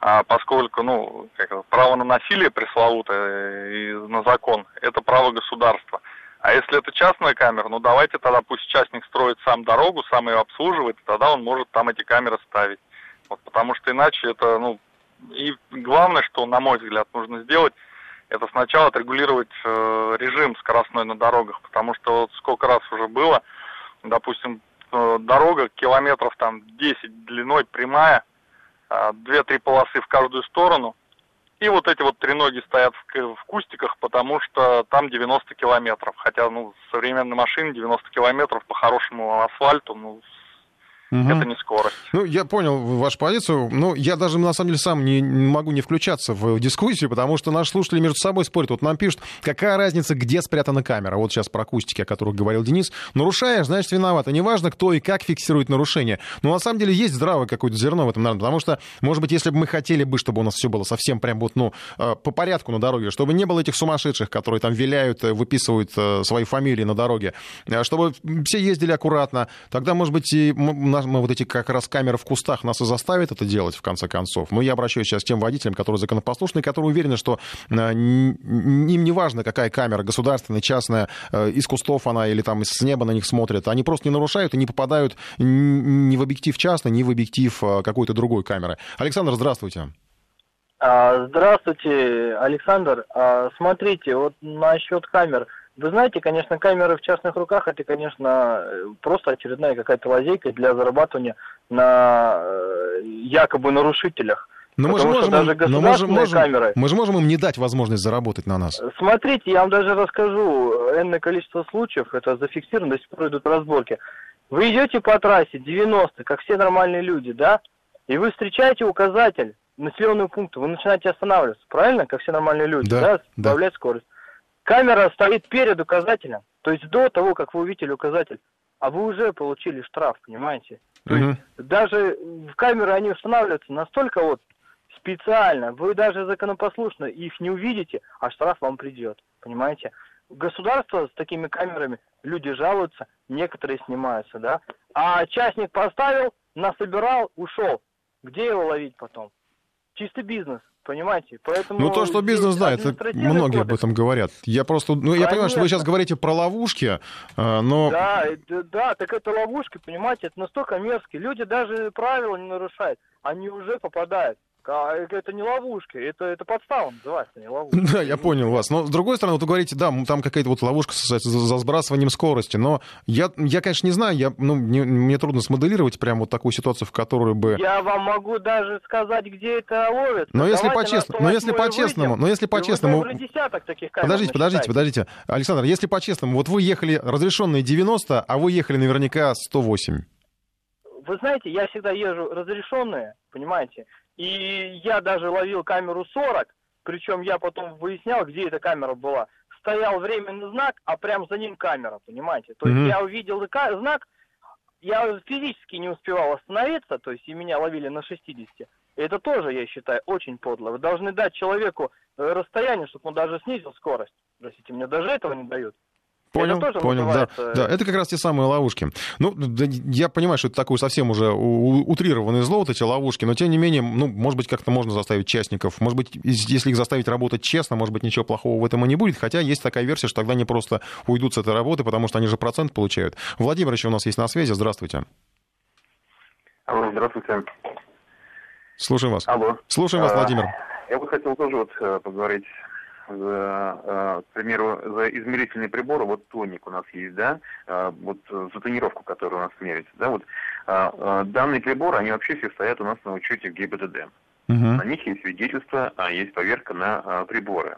А поскольку, ну, как, право на насилие пресловутое и на закон, это право государства. А если это частная камера, ну давайте тогда пусть частник строит сам дорогу, сам ее обслуживает, и тогда он может там эти камеры ставить. Вот, потому что иначе это, ну, и главное, что, на мой взгляд, нужно сделать – это сначала отрегулировать э, режим скоростной на дорогах, потому что вот сколько раз уже было, допустим, э, дорога километров там 10 длиной прямая, э, 2-3 полосы в каждую сторону, и вот эти вот треноги стоят в, в кустиках, потому что там 90 километров. Хотя, ну, современные машины 90 километров по хорошему асфальту, ну, Угу. Это не скорость. Ну, я понял вашу позицию. Ну, я даже, на самом деле, сам не, могу не включаться в дискуссию, потому что наши слушатели между собой спорят. Вот нам пишут, какая разница, где спрятана камера. Вот сейчас про акустики, о которых говорил Денис. Нарушаешь, значит, виноват. И неважно, кто и как фиксирует нарушение. Но на самом деле есть здравое какое-то зерно в этом, наверное. Потому что, может быть, если бы мы хотели бы, чтобы у нас все было совсем прям вот, ну, э, по порядку на дороге, чтобы не было этих сумасшедших, которые там виляют, э, выписывают э, свои фамилии на дороге, чтобы все ездили аккуратно, тогда, может быть, и мы вот эти как раз камеры в кустах нас и заставят это делать, в конце концов. Но я обращаюсь сейчас к тем водителям, которые законопослушны, которые уверены, что э, им не важно, какая камера, государственная, частная, э, из кустов она или там с неба на них смотрят. Они просто не нарушают и не попадают ни в объектив частный, ни в объектив э, какой-то другой камеры. Александр, здравствуйте. А, здравствуйте, Александр. А, смотрите, вот насчет камер – вы знаете, конечно, камеры в частных руках это, конечно, просто очередная какая-то лазейка для зарабатывания на э, якобы нарушителях. Но мы же, можем, даже но мы, же можем, камеры... мы же можем им не дать возможность заработать на нас. Смотрите, я вам даже расскажу энное количество случаев, это зафиксировано, до сих пор идут разборки. Вы идете по трассе 90, как все нормальные люди, да? и вы встречаете указатель населенного пункта, вы начинаете останавливаться, правильно, как все нормальные люди, Да, да, да. сбавлять скорость. Камера стоит перед указателем, то есть до того, как вы увидели указатель, а вы уже получили штраф, понимаете? Мгм. Даже в камеры они устанавливаются настолько вот специально, вы даже законопослушно их не увидите, а штраф вам придет, понимаете? Государство с такими камерами, люди жалуются, некоторые снимаются, да? А частник поставил, насобирал, ушел. Где его ловить потом? Чистый бизнес, понимаете? Поэтому Ну, то, что бизнес, да, это многие об кодекс. этом говорят. Я просто, ну, я понимаю, что вы сейчас говорите про ловушки, э, но... Да, да, так это ловушка, понимаете, это настолько мерзкие. Люди даже правила не нарушают, они уже попадают. А это не ловушка, это, это подстава называется, не ловушка. Да, я понял вас. Но, с другой стороны, вот вы говорите, да, там какая-то вот ловушка за, за сбрасыванием скорости, но я, я конечно, не знаю, я, ну, мне, мне трудно смоделировать прям вот такую ситуацию, в которой бы... Я вам могу даже сказать, где это ловится. Но если по-честному, но если 108-й по-честному, но если по-честному... Подождите, подождите, подождите. Александр, если по-честному, вот вы ехали разрешенные 90, а вы ехали наверняка 108. Вы знаете, я всегда езжу разрешенные, понимаете, и я даже ловил камеру 40, причем я потом выяснял, где эта камера была. Стоял временный знак, а прям за ним камера, понимаете. То есть Мгм. я увидел знак, я физически не успевал остановиться, то есть и меня ловили на 60. Это тоже, я считаю, очень подло. Вы должны дать человеку э, расстояние, чтобы он даже снизил скорость. Простите, мне даже этого не дают. Понял, это тоже понял, да, называется- да. Это как раз те самые ловушки. Ну, да, я понимаю, что это такой совсем уже у- у- утрированный зло, вот эти ловушки, но тем не менее, ну, может быть, как-то можно заставить частников. Может быть, если их заставить работать честно, может быть, ничего плохого в этом и не будет. Хотя есть такая версия, что тогда они просто уйдут с этой работы, потому что они же процент получают. Владимир еще у нас есть на связи. Здравствуйте. Алло, здравствуйте. Слушаем вас. Алло. Слушаем вас, А, Владимир. Я бы хотел тоже вот э, поговорить э, к примеру, за измерительные приборы. Вот тоник у нас есть, да, э, вот э, за тонировку, которая у нас меряется, да, вот э, э, данные приборы, они вообще все стоят у нас на учете в ГИБДД. На них есть свидетельство, а есть поверка на э, приборы.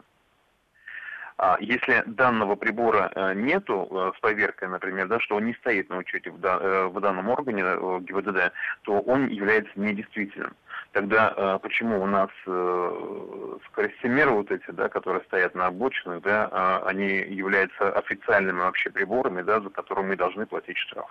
А если данного прибора э, нету э, с поверкой, например, да, что он не стоит на учете в, да- э, в данном органе э, ГИБДД, то он является недействительным. Тогда э, почему у нас э, скоростимеры вот эти, да, которые стоят на обочинах, да, а, они являются официальными вообще приборами, да, за которые мы должны платить штраф?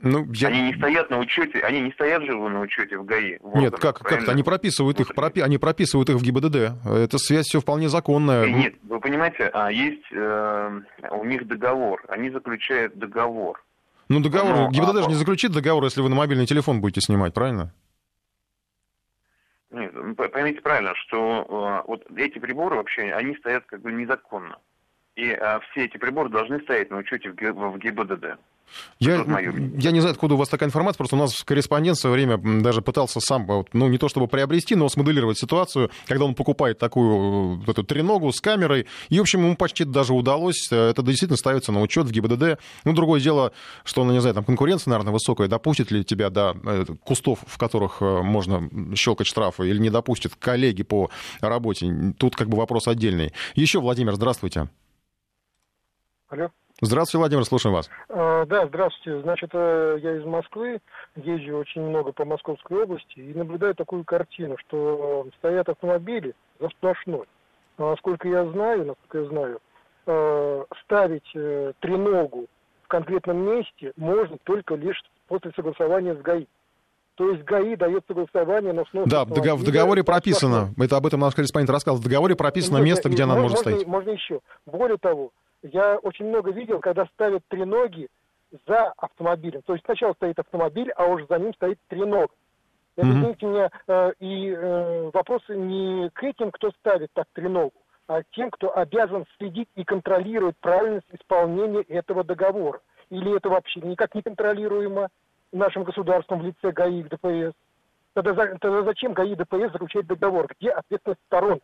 Ну, я... Они не стоят на учете, они не стоят же на учете в ГАИ. в Нет, как, как? Они прописывают их, пропи- они прописывают их в ГИБДД. Это связь все вполне законная. Э, Нет, вы понимаете, а есть э, у них договор, они заключают договор. Ну, договор, Ну, ГИБДД а- же не заключит договор, если вы на мобильный телефон будете снимать, правильно? Нет, поймите правильно, что э, вот эти приборы вообще, они стоят как бы незаконно. И э, все эти приборы должны стоять на учете в ГИБДД. Я, я не знаю, откуда у вас такая информация, просто у нас корреспондент в свое время даже пытался сам, вот, ну, не то чтобы приобрести, но смоделировать ситуацию, когда он покупает такую э, эту треногу с камерой, и, в общем, ему почти даже удалось, э, это действительно ставится на учет в ГИБДД. Ну, другое дело, что, ну, не знаю, там конкуренция, наверное, высокая, допустит ли тебя до э, кустов, в которых э, можно щелкать штрафы, или не допустит коллеги по работе, тут как бы вопрос отдельный. Еще, Владимир, здравствуйте. Алло. Здравствуйте, Владимир, слушаем вас. А, Да, здравствуйте. Значит, э, я из Москвы, езжу очень много по Московской области и наблюдаю такую картину, что стоят автомобили за сплошной. Но насколько я знаю, насколько я знаю, э, ставить э, треногу в конкретном месте можно только лишь после согласования с ГАИ. То есть ГАИ дает согласование на снос Да, в договоре прописано, это об этом наш корреспондент рассказывал, в договоре прописано Нет, место, где она мож- может можно, стоять. Можно еще. Более того, я очень много видел, когда ставят треноги за автомобилем. То есть сначала стоит автомобиль, а уже за ним стоит треног. Это, Мгм. извините меня, э, и э, вопросы не к этим, кто ставит так треногу, а к тем, кто обязан следить и контролировать правильность исполнения этого договора. Или это вообще никак не контролируемо нашим государством в лице ГАИ ДПС. Тогда, тогда зачем ГАИ ДПС заключать договор? Где ответственность сторон?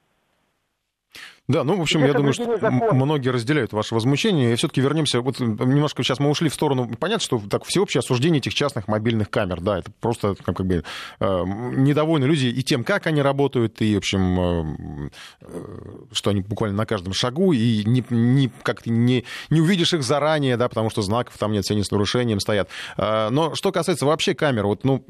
Да, ну, в общем, я думаю, что закона? многие разделяют ваше возмущение. И все-таки вернемся, вот немножко сейчас мы ушли в сторону, понятно, что так всеобщее осуждение этих частных мобильных камер, да, это просто как, как бы э, недовольны люди и тем, как они работают, и, в общем, э, э, что они буквально на каждом шагу, и не, не, как не, не увидишь их заранее, да, потому что знаков там нет, все они с нарушением стоят. Э, но что касается вообще камер, вот, ну,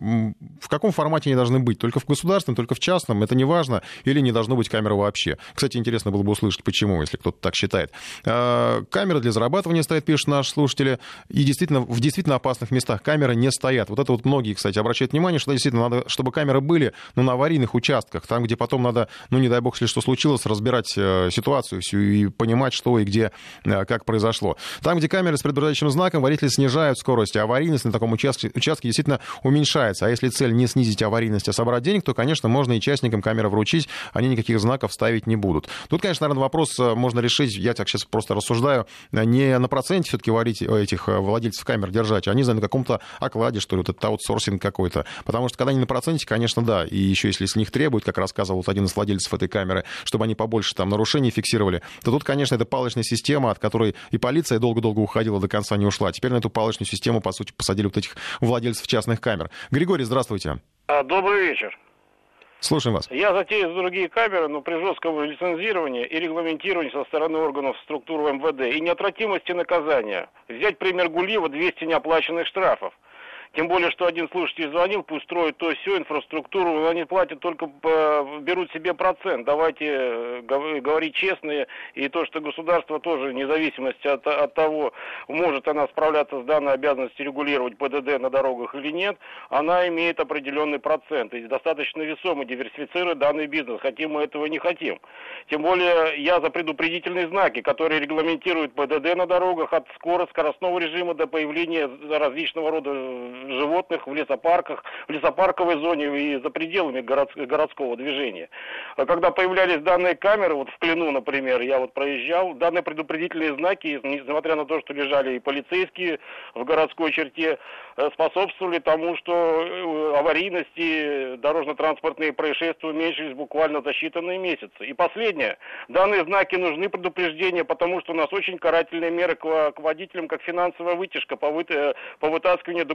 в каком формате они должны быть? Только в государственном, только в частном, это не важно, или не должно быть камеры вообще? Кстати, интересно было бы услышать, почему, если кто-то так считает. Э, Камеры для зарабатывания стоят, пишут наши слушатели, и действительно, в действительно опасных местах камеры не стоят. Вот это вот многие, кстати, обращают внимание, что действительно надо, чтобы камеры были ну, на аварийных участках, там, где потом надо, ну, не дай бог, если что случилось, разбирать э, ситуацию всю и понимать, что и где, э, как произошло. Там, где камеры с предупреждающим знаком, водители снижают скорость, а аварийность на таком участке, участке действительно уменьшается. А если цель не снизить аварийность, а собрать денег, то, конечно, можно и частникам камеры вручить, они никаких знаков ставить не будут. Тут, конечно, наверное, вопрос э, можно решить, я так сейчас просто рассуждаю, не на проценте все-таки варить э, этих э, владельцев камер держать, а не знаю, на каком-то окладе, что ли, вот этот аутсорсинг какой-то. Потому что когда они на проценте, конечно, да, и еще если с них требуют, как рассказывал вот один из владельцев этой камеры, чтобы они побольше там нарушений фиксировали, то тут, конечно, это палочная система, от которой и полиция долго-долго уходила, до конца не ушла. Теперь на эту палочную систему, по сути, посадили вот этих владельцев частных камер. Григорий, здравствуйте. А, Добрый вечер. Слушаем вас. Я затею другие камеры, но при жестком лицензировании и регламентировании со стороны органов структуры МВД и неотвратимости наказания. Взять пример Гулиева 200 неоплаченных штрафов. Тем более, что один слушатель звонил, пусть строят то всю инфраструктуру, они платят только, берут себе процент. Давайте э, гов- говорить честно, и то, что государство тоже, вне зависимости от, от того, может она справляться с данной обязанностью регулировать ПДД на дорогах или нет, она имеет определенный процент. И достаточно весомо диверсифицирует данный бизнес, хотим мы этого не хотим. Тем более, я за предупредительные знаки, которые регламентируют ПДД на дорогах от скорости, скоростного режима до появления различного рода животных в лесопарках, в лесопарковой зоне и за пределами город- городского движения. А Когда появлялись данные камеры, вот в Клину, например, я вот проезжал, данные предупредительные знаки, несмотря на то, что лежали и полицейские в городской черте, э, способствовали тому, что э, аварийности, дорожно-транспортные происшествия уменьшились буквально за считанные месяцы. И последнее. Данные знаки нужны предупреждения, потому что у нас очень карательные меры к, во- к водителям, как финансовая вытяжка по, вы- э, по вытаскиванию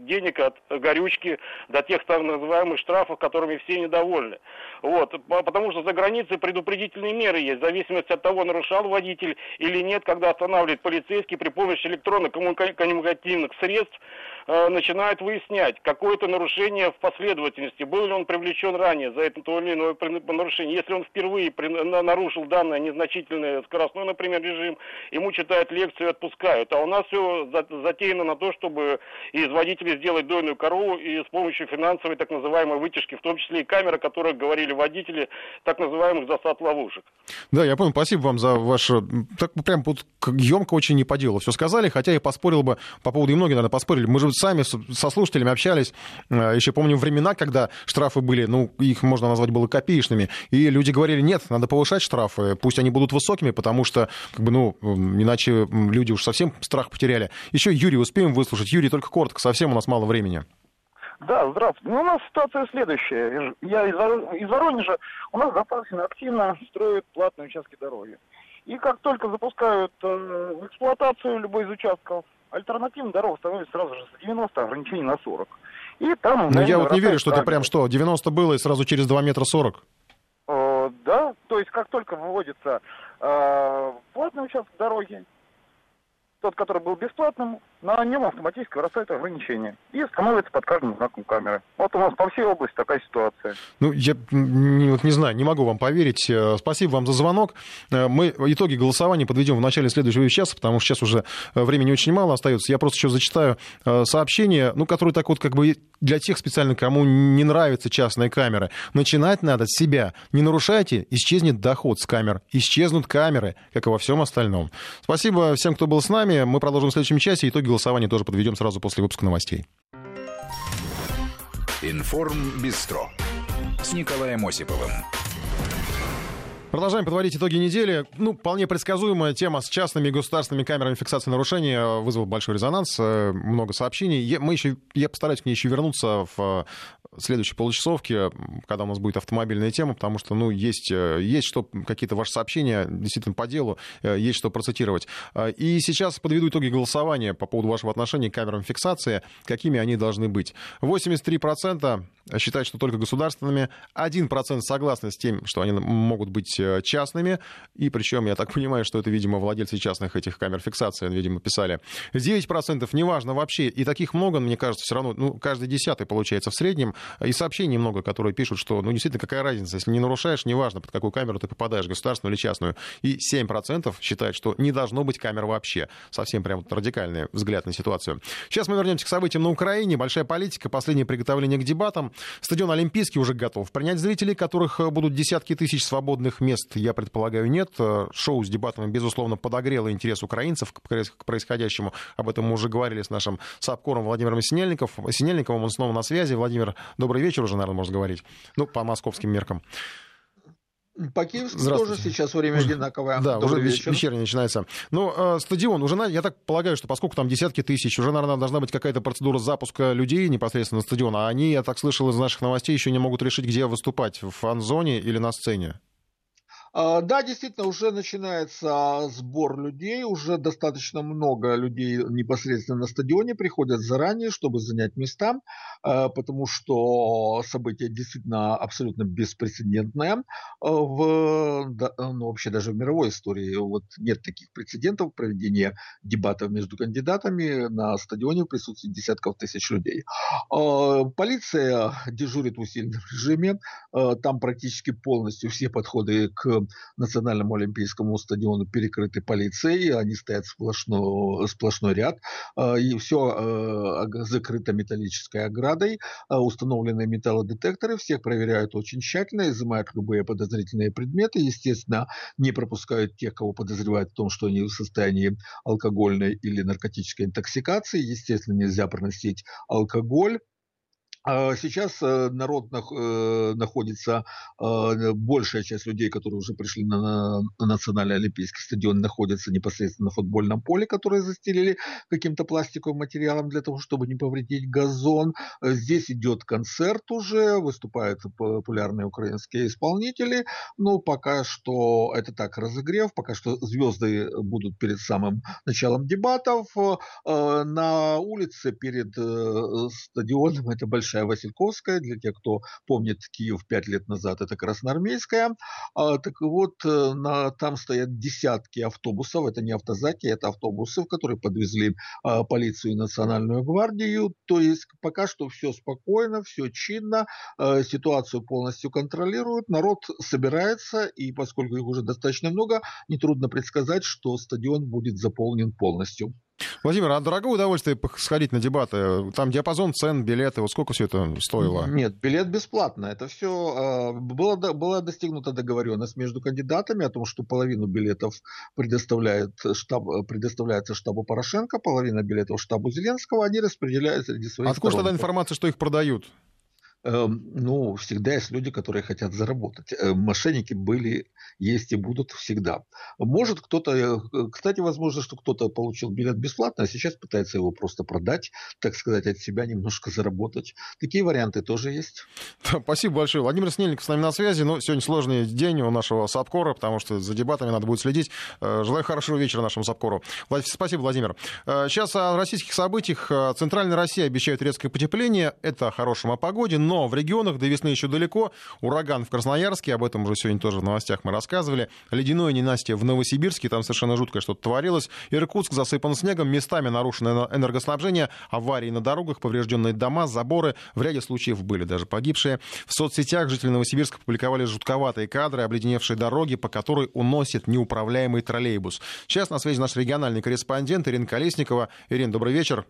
денег от горючки до тех так называемых штрафов, которыми все недовольны. Вот. По- Потому что за границей предупредительные меры есть, в зависимости от того, нарушал водитель или нет, когда останавливает полицейский при помощи электронно-коммуникативных средств, э, начинают выяснять какое-то нарушение в последовательности. Был ли он привлечен ранее за это то или иное нарушение. Если он впервые нарушил данное незначительное скоростной, например, режим, ему читают лекцию и отпускают. А у нас все затеяно на то, чтобы из водителей сделать дойную корову и с помощью финансовой так называемой вытяжки, в том числе и камеры, о которых говорили водители, так называемых засад ловушек. Да, я понял. Спасибо вам за ваше... Так прям вот емко очень не по делу все сказали, хотя я поспорил бы по поводу, и многие, наверное, поспорили. Мы же сами со слушателями общались. Э, Еще помню времена, когда штрафы были, ну, их можно назвать было копеечными. И люди говорили, нет, надо повышать штрафы, пусть они будут высокими, потому что, как бы, ну, иначе люди уж совсем страх потеряли. Еще Юрий успеем выслушать. Юрий, только коротко, совсем у нас мало времени. Да, здравствуйте. Ну, у нас ситуация следующая. Я из Воронежа. У нас достаточно активно строят платные участки дороги. И как только запускают э, в эксплуатацию любой из участков, альтернативная дорога становится сразу же с 90 ограничений на 40. И там... Ну, я вот не верю, что это прям что, 90 было и сразу через 2 метра 40. Э, да, то есть как только выводится э, платный участок дороги, тот, который был бесплатным, на нем автоматически вырастает ограничение и становится под каждым знаком камеры. Вот у нас по всей области такая ситуация. Ну, я не, вот не знаю, не могу вам поверить. Э, Спасибо вам за звонок. Э, Мы итоги голосования подведем в начале следующего часа, потому что сейчас уже э, времени очень мало остается. Я просто еще зачитаю сообщение, ну, которое так вот как бы для тех специально, кому не нравятся частные камеры. Начинать надо с себя. Не нарушайте, исчезнет доход с камер. Исчезнут камеры, как и во всем остальном. Спасибо всем, кто был с нами. Мы продолжим в следующем часе. Итоги голосования тоже подведем сразу после выпуска новостей. Информ Бистро с Николаем Осиповым. Продолжаем подводить итоги недели. Ну, вполне предсказуемая тема с частными государственными камерами фиксации нарушений э, вызвала большой резонанс, э, много сообщений. Я, мы еще, я постараюсь к ней еще вернуться в, следующей получасовке, когда у нас будет автомобильная тема, потому что, ну, есть, э, есть что, какие-то ваши сообщения, действительно, по делу, э, есть что процитировать. И сейчас подведу итоги голосования по поводу вашего отношения к камерам фиксации, какими они должны быть. 83% считают, что только государственными, 1% согласны с тем, что они могут быть частными, и причем, я так понимаю, что это, видимо, владельцы частных этих камер фиксации, видимо, писали. 9% неважно вообще, и таких много, мне кажется, все равно, ну, каждый десятый получается в среднем, и сообщений много, которые пишут, что, ну, действительно, какая разница, если не нарушаешь, неважно, под какую камеру ты попадаешь, государственную или частную, и 7% считают, что не должно быть камер вообще. Совсем прям радикальный взгляд на ситуацию. Сейчас мы вернемся к событиям на Украине. Большая политика, последнее приготовление к дебатам. Стадион Олимпийский уже готов принять зрителей, которых будут десятки тысяч свободных мест, я предполагаю, нет. Шоу с дебатами, безусловно, подогрело интерес украинцев к происходящему. Об этом мы уже говорили с нашим САПКОРом Владимиром Синельников. Синельниковым. Он снова на связи. Владимир, добрый вечер уже, наверное, можно говорить. Ну, по московским меркам. По Киевску тоже сейчас время одинаковое. Да, Добрый уже вечер. вечерний начинается. Ну, э, стадион, уже, я так полагаю, что поскольку там десятки тысяч, уже, наверное, должна быть какая-то процедура запуска людей непосредственно на стадион, а они, я так слышал из наших новостей, еще не могут решить, где выступать, в фан-зоне или на сцене. А, да, действительно, уже начинается сбор людей, уже достаточно много людей непосредственно на стадионе приходят заранее, чтобы занять места, а, потому что событие действительно абсолютно беспрецедентное а, в, ну, вообще даже в мировой истории. Вот нет таких прецедентов проведения дебатов между кандидатами на стадионе в присутствии десятков тысяч людей. Полиция дежурит в усиленном режиме, там практически полностью все подходы к Национальному олимпийскому стадиону перекрыты полицией, они стоят сплошно, сплошной ряд, а, и все э, закрыто металлической оградой, а, установлены металлодетекторы, всех проверяют очень тщательно, изымают любые подозрительные предметы, естественно, не пропускают тех, кого подозревают в том, что они в состоянии алкогольной или наркотической интоксикации, естественно, нельзя проносить алкоголь, сейчас э, народ э, находится, э, большая часть людей, которые уже пришли на Национальный олимпийский стадион, находятся непосредственно на футбольном поле, которое застелили каким-то пластиковым материалом для того, чтобы не повредить газон. Здесь идет концерт уже, выступают популярные украинские исполнители. Ну, пока что это так разогрев, пока что звезды будут перед самым началом дебатов. На улице перед стадионом это большая Большая Васильковская, для тех, кто помнит Киев пять лет назад, это Красноармейская. А, так вот, э, на, там стоят десятки автобусов, это не автозаки, это автобусы, в которые подвезли а, полицию и национальную гвардию. То есть пока что все спокойно, все чинно, а, ситуацию полностью контролируют, народ собирается, и поскольку их уже достаточно много, нетрудно предсказать, что стадион будет заполнен полностью. Владимир, а дорогое удовольствие сходить на дебаты? Там диапазон цен, билеты, вот сколько все это стоило? Нет, билет бесплатно. Это все а, было, была достигнута договоренность между кандидатами о том, что половину билетов предоставляет штаб, предоставляется штабу Порошенко, половина билетов штабу Зеленского, они распределяют среди своих Откуда тогда информация, что их продают? Эм, ну, всегда есть люди, которые хотят заработать. Э, мошенники были, есть и будут всегда. Может кто-то, э, кстати, возможно, что кто-то получил билет бесплатно, а сейчас пытается его просто продать, так сказать, от себя немножко заработать. Такие варианты тоже есть. Спасибо большое. Владимир Снельников с нами на связи. Но ну, сегодня сложный день у нашего САПКОРа, потому что за дебатами надо будет следить. Э, желаю хорошего вечера нашему САПКОРу. Спасибо, Владимир. Сейчас о российских событиях. Центральная Россия обещает резкое потепление. Это о хорошем о погоде, но но в регионах до весны еще далеко. Ураган в Красноярске, об этом уже сегодня тоже в новостях мы рассказывали. Ледяное ненастье в Новосибирске, там совершенно жуткое что-то творилось. Иркутск засыпан снегом, местами нарушено энергоснабжение, аварии на дорогах, поврежденные дома, заборы. В ряде случаев были даже погибшие. В соцсетях жители Новосибирска публиковали жутковатые кадры, обледеневшие дороги, по которой уносит неуправляемый троллейбус. Сейчас на связи наш региональный корреспондент Ирина Колесникова. Ирина, добрый вечер.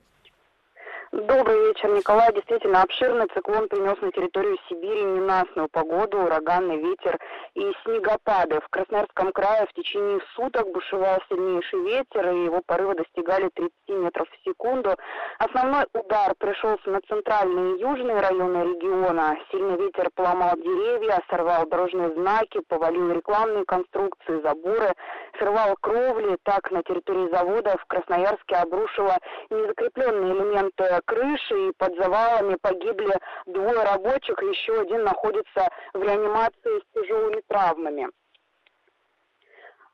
Добрый вечер, Николай. Действительно, обширный циклон принес на территорию Сибири ненастную погоду, ураганный ветер и снегопады. В Красноярском крае в течение суток бушевал сильнейший ветер, и его порывы достигали 30 метров в секунду. Основной удар пришелся на центральные и южные районы региона. Сильный ветер поломал деревья, сорвал дорожные знаки, повалил рекламные конструкции, заборы, срывал кровли. Так, на территории завода в Красноярске обрушило незакрепленные элементы крыши и под завалами погибли двое рабочих, еще один находится в реанимации с тяжелыми травмами.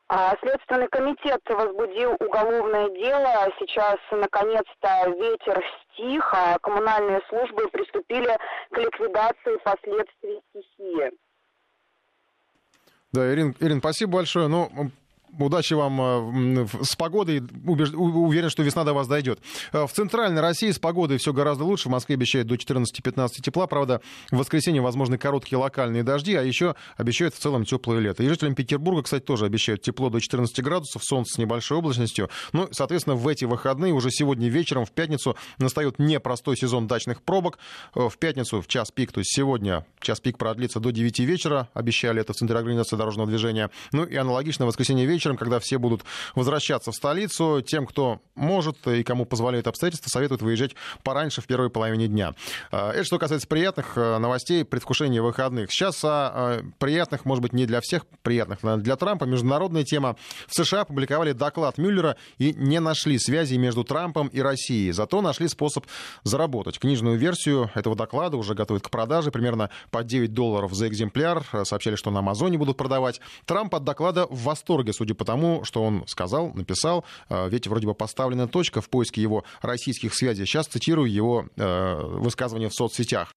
А Следственный комитет возбудил уголовное дело. Сейчас, наконец-то, ветер стих, а коммунальные службы приступили к ликвидации последствий стихии. Да, Ирин, Ирин, спасибо большое. Ну, Удачи вам э, с погодой. Уверен, что весна до вас дойдет. Э, в центральной России с погодой все гораздо лучше. В Москве обещают до 14-15 тепла. Правда, в воскресенье возможны короткие локальные дожди, а еще обещают в целом теплое лето. И жителям Петербурга, кстати, тоже обещают тепло до 14 градусов, солнце с небольшой облачностью. Ну, соответственно, в эти выходные, уже сегодня вечером, в пятницу, настает непростой сезон дачных пробок. Э, в пятницу, в час пик, то есть сегодня час пик продлится до 9 вечера, обещали это в Центре организации дорожного движения. Ну и аналогично в воскресенье вечером вечером, когда все будут возвращаться в столицу. Тем, кто может и кому позволяют обстоятельства, советуют выезжать пораньше в первой половине дня. А, это что касается приятных э, новостей, предвкушения выходных. Сейчас о приятных, может быть, не для всех приятных, но для Трампа. Международная тема. В США опубликовали доклад Мюллера и не нашли связи между Трампом и Россией. Зато нашли способ заработать. Книжную версию этого доклада уже готовят к продаже. Примерно по 9 долларов за экземпляр. Сообщали, что на Амазоне будут продавать. Трамп от доклада в восторге, судя судя по тому, что он сказал, написал. А, ведь вроде бы поставлена точка в поиске его российских связей. Сейчас цитирую его э, высказывание в соцсетях.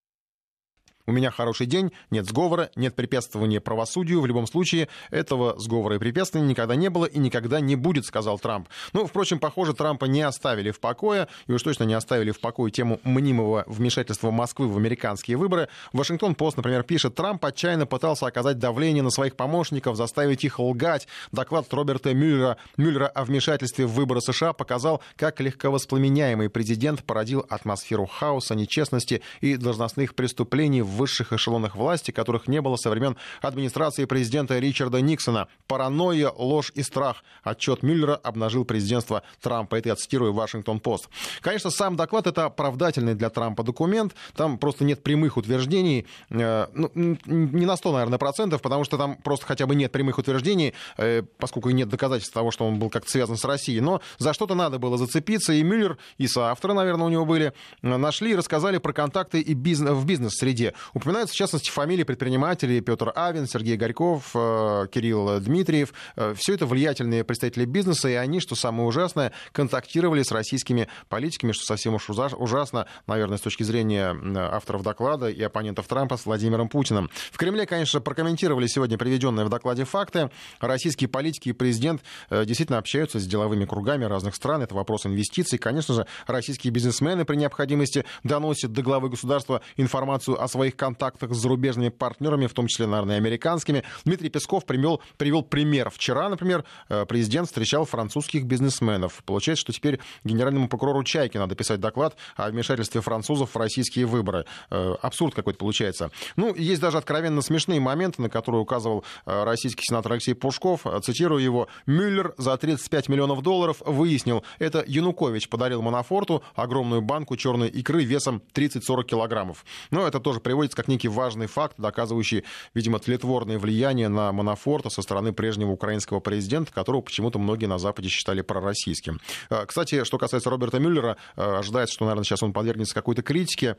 У меня хороший день, нет сговора, нет препятствования правосудию. В любом случае, этого сговора и препятствия никогда не было и никогда не будет, сказал Трамп. Ну, впрочем, похоже, Трампа не оставили в покое, и уж точно не оставили в покое тему мнимого вмешательства Москвы в американские выборы. Вашингтон-Пост, например, пишет, Трамп отчаянно пытался оказать давление на своих помощников, заставить их лгать. Доклад Роберта Мюллера, Мюллера о вмешательстве в выборы США показал, как легковоспламеняемый президент породил атмосферу хаоса, нечестности и должностных преступлений в высших эшелонах власти, которых не было со времен администрации президента Ричарда Никсона. Паранойя, ложь и страх. Отчет Мюллера обнажил президентство Трампа. Это я цитирую Вашингтон-Пост. Конечно, сам доклад — это оправдательный для Трампа документ. Там просто нет прямых утверждений. Э, ну, не на 100, наверное, процентов, потому что там просто хотя бы нет прямых утверждений, э, поскольку нет доказательств того, что он был как-то связан с Россией. Но за что-то надо было зацепиться. И Мюллер, и соавторы, наверное, у него были, э, нашли и рассказали про контакты и бизнес, в бизнес-среде. Упоминаются, в частности, фамилии предпринимателей Петр Авин, Сергей Горьков, э, Кирилл Дмитриев. Э, Все это влиятельные представители бизнеса, и они, что самое ужасное, контактировали с российскими политиками, что совсем уж ужасно, наверное, с точки зрения авторов доклада и оппонентов Трампа с Владимиром Путиным. В Кремле, конечно, прокомментировали сегодня приведенные в докладе факты. Российские политики и президент э, действительно общаются с деловыми кругами разных стран. Это вопрос инвестиций. Конечно же, российские бизнесмены при необходимости доносят до главы государства информацию о своих контактах с зарубежными партнерами, в том числе, наверное, американскими. Дмитрий Песков привел, привел пример. Вчера, например, э, президент встречал французских бизнесменов. Получается, что теперь генеральному прокурору Чайке надо писать доклад о вмешательстве французов в российские выборы. Э, абсурд какой-то получается. Ну, есть даже откровенно смешные моменты, на которые указывал э, российский сенатор Алексей Пушков. Цитирую его. «Мюллер за 35 миллионов долларов выяснил, это Янукович подарил Манафорту огромную банку черной икры весом 30-40 килограммов». Но это тоже приводится как некий важный факт, доказывающий, видимо, тлетворное влияние на Манафорта со стороны прежнего украинского президента, которого почему-то многие на Западе считали пророссийским. Э, кстати, что касается Роберта Мюллера, э, ожидается, что, наверное, сейчас он подвергнется какой-то критике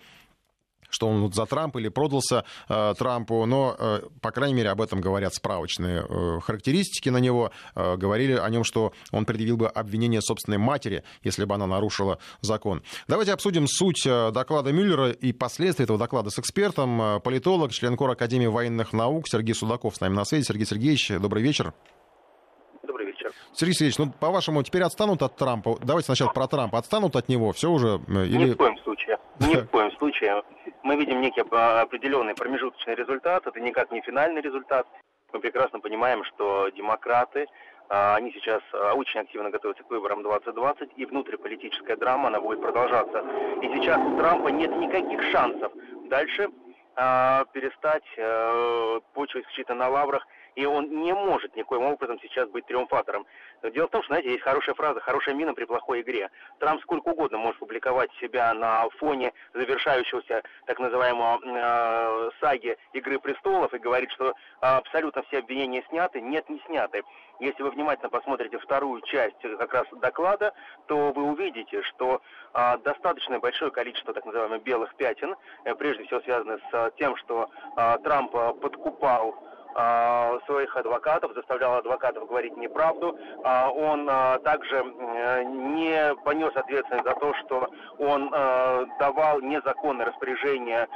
что он вот за Трампа или продался э, Трампу, но, э, по крайней мере, об этом говорят справочные э, характеристики на него. Э, говорили о нем, что он предъявил бы обвинение собственной матери, если бы она нарушила закон. Давайте обсудим суть э, доклада Мюллера и последствия этого доклада с экспертом. Э, политолог, член Кор Академии военных наук Сергей Судаков с нами на связи. Сергей Сергеевич, добрый вечер. Добрый вечер. Сергей Сергеевич, ну, по-вашему, теперь отстанут от Трампа? Давайте сначала про Трампа. Отстанут от него? Все уже? Э, или... Ни в коем случае. Ни в коем случае мы видим некий определенный промежуточный результат, это никак не финальный результат. Мы прекрасно понимаем, что демократы, а, они сейчас а, очень активно готовятся к выборам 2020, и внутриполитическая драма, она будет продолжаться. И сейчас у Трампа нет никаких шансов дальше а, перестать почву исключительно на лаврах и он не может никоим образом сейчас быть триумфатором. Дело в том, что, знаете, есть хорошая фраза «хорошая мина при плохой игре». Трамп сколько угодно может публиковать себя на фоне завершающегося так называемого э, саги «Игры престолов» и говорить, что абсолютно все обвинения сняты. Нет, не сняты. Если вы внимательно посмотрите вторую часть как раз доклада, то вы увидите, что э, достаточно большое количество так называемых белых пятен, э, прежде всего связано с тем, что э, Трамп подкупал а, своих адвокатов, заставлял адвокатов говорить неправду. А, он а, также не понес ответственность за то, что он давал незаконное распоряжение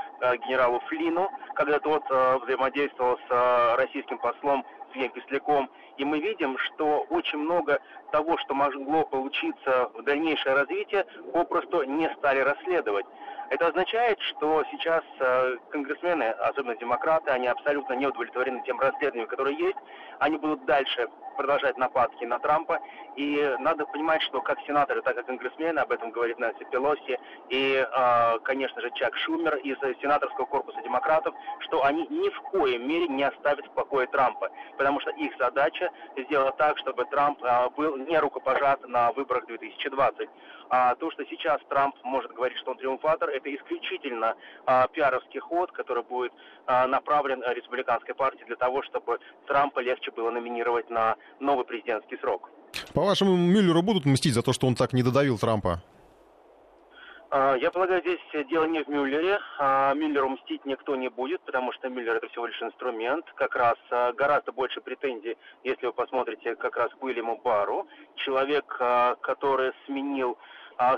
генералу Флину, когда тот взаимодействовал с российским послом Сергеем Кисляком. И мы видим, что очень много того, что могло получиться в дальнейшее развитие, попросту не стали расследовать. Это означает, что сейчас э, конгрессмены, особенно демократы, они абсолютно не удовлетворены тем расследованием, которое есть. Они будут дальше продолжать нападки на Трампа. И надо понимать, что как сенаторы, так и конгрессмены, об этом говорит Нэнси Пелоси и, э, конечно же, Чак Шумер из сенаторского корпуса демократов, что они ни в коем мере не оставят в покое Трампа, потому что их задача сделать так, чтобы Трамп э, был не рукопожат на выборах 2020. А то, что сейчас Трамп может говорить, что он триумфатор, это исключительно а, пиаровский ход, который будет а, направлен республиканской партией для того, чтобы Трампа легче было номинировать на новый президентский срок. По-вашему, Мюллеру будут мстить за то, что он так не додавил Трампа? А, я полагаю, здесь дело не в Мюллере. А, Мюллеру мстить никто не будет, потому что Мюллер это всего лишь инструмент. Как раз а, гораздо больше претензий, если вы посмотрите как раз к Уильяму Бару. Человек, который сменил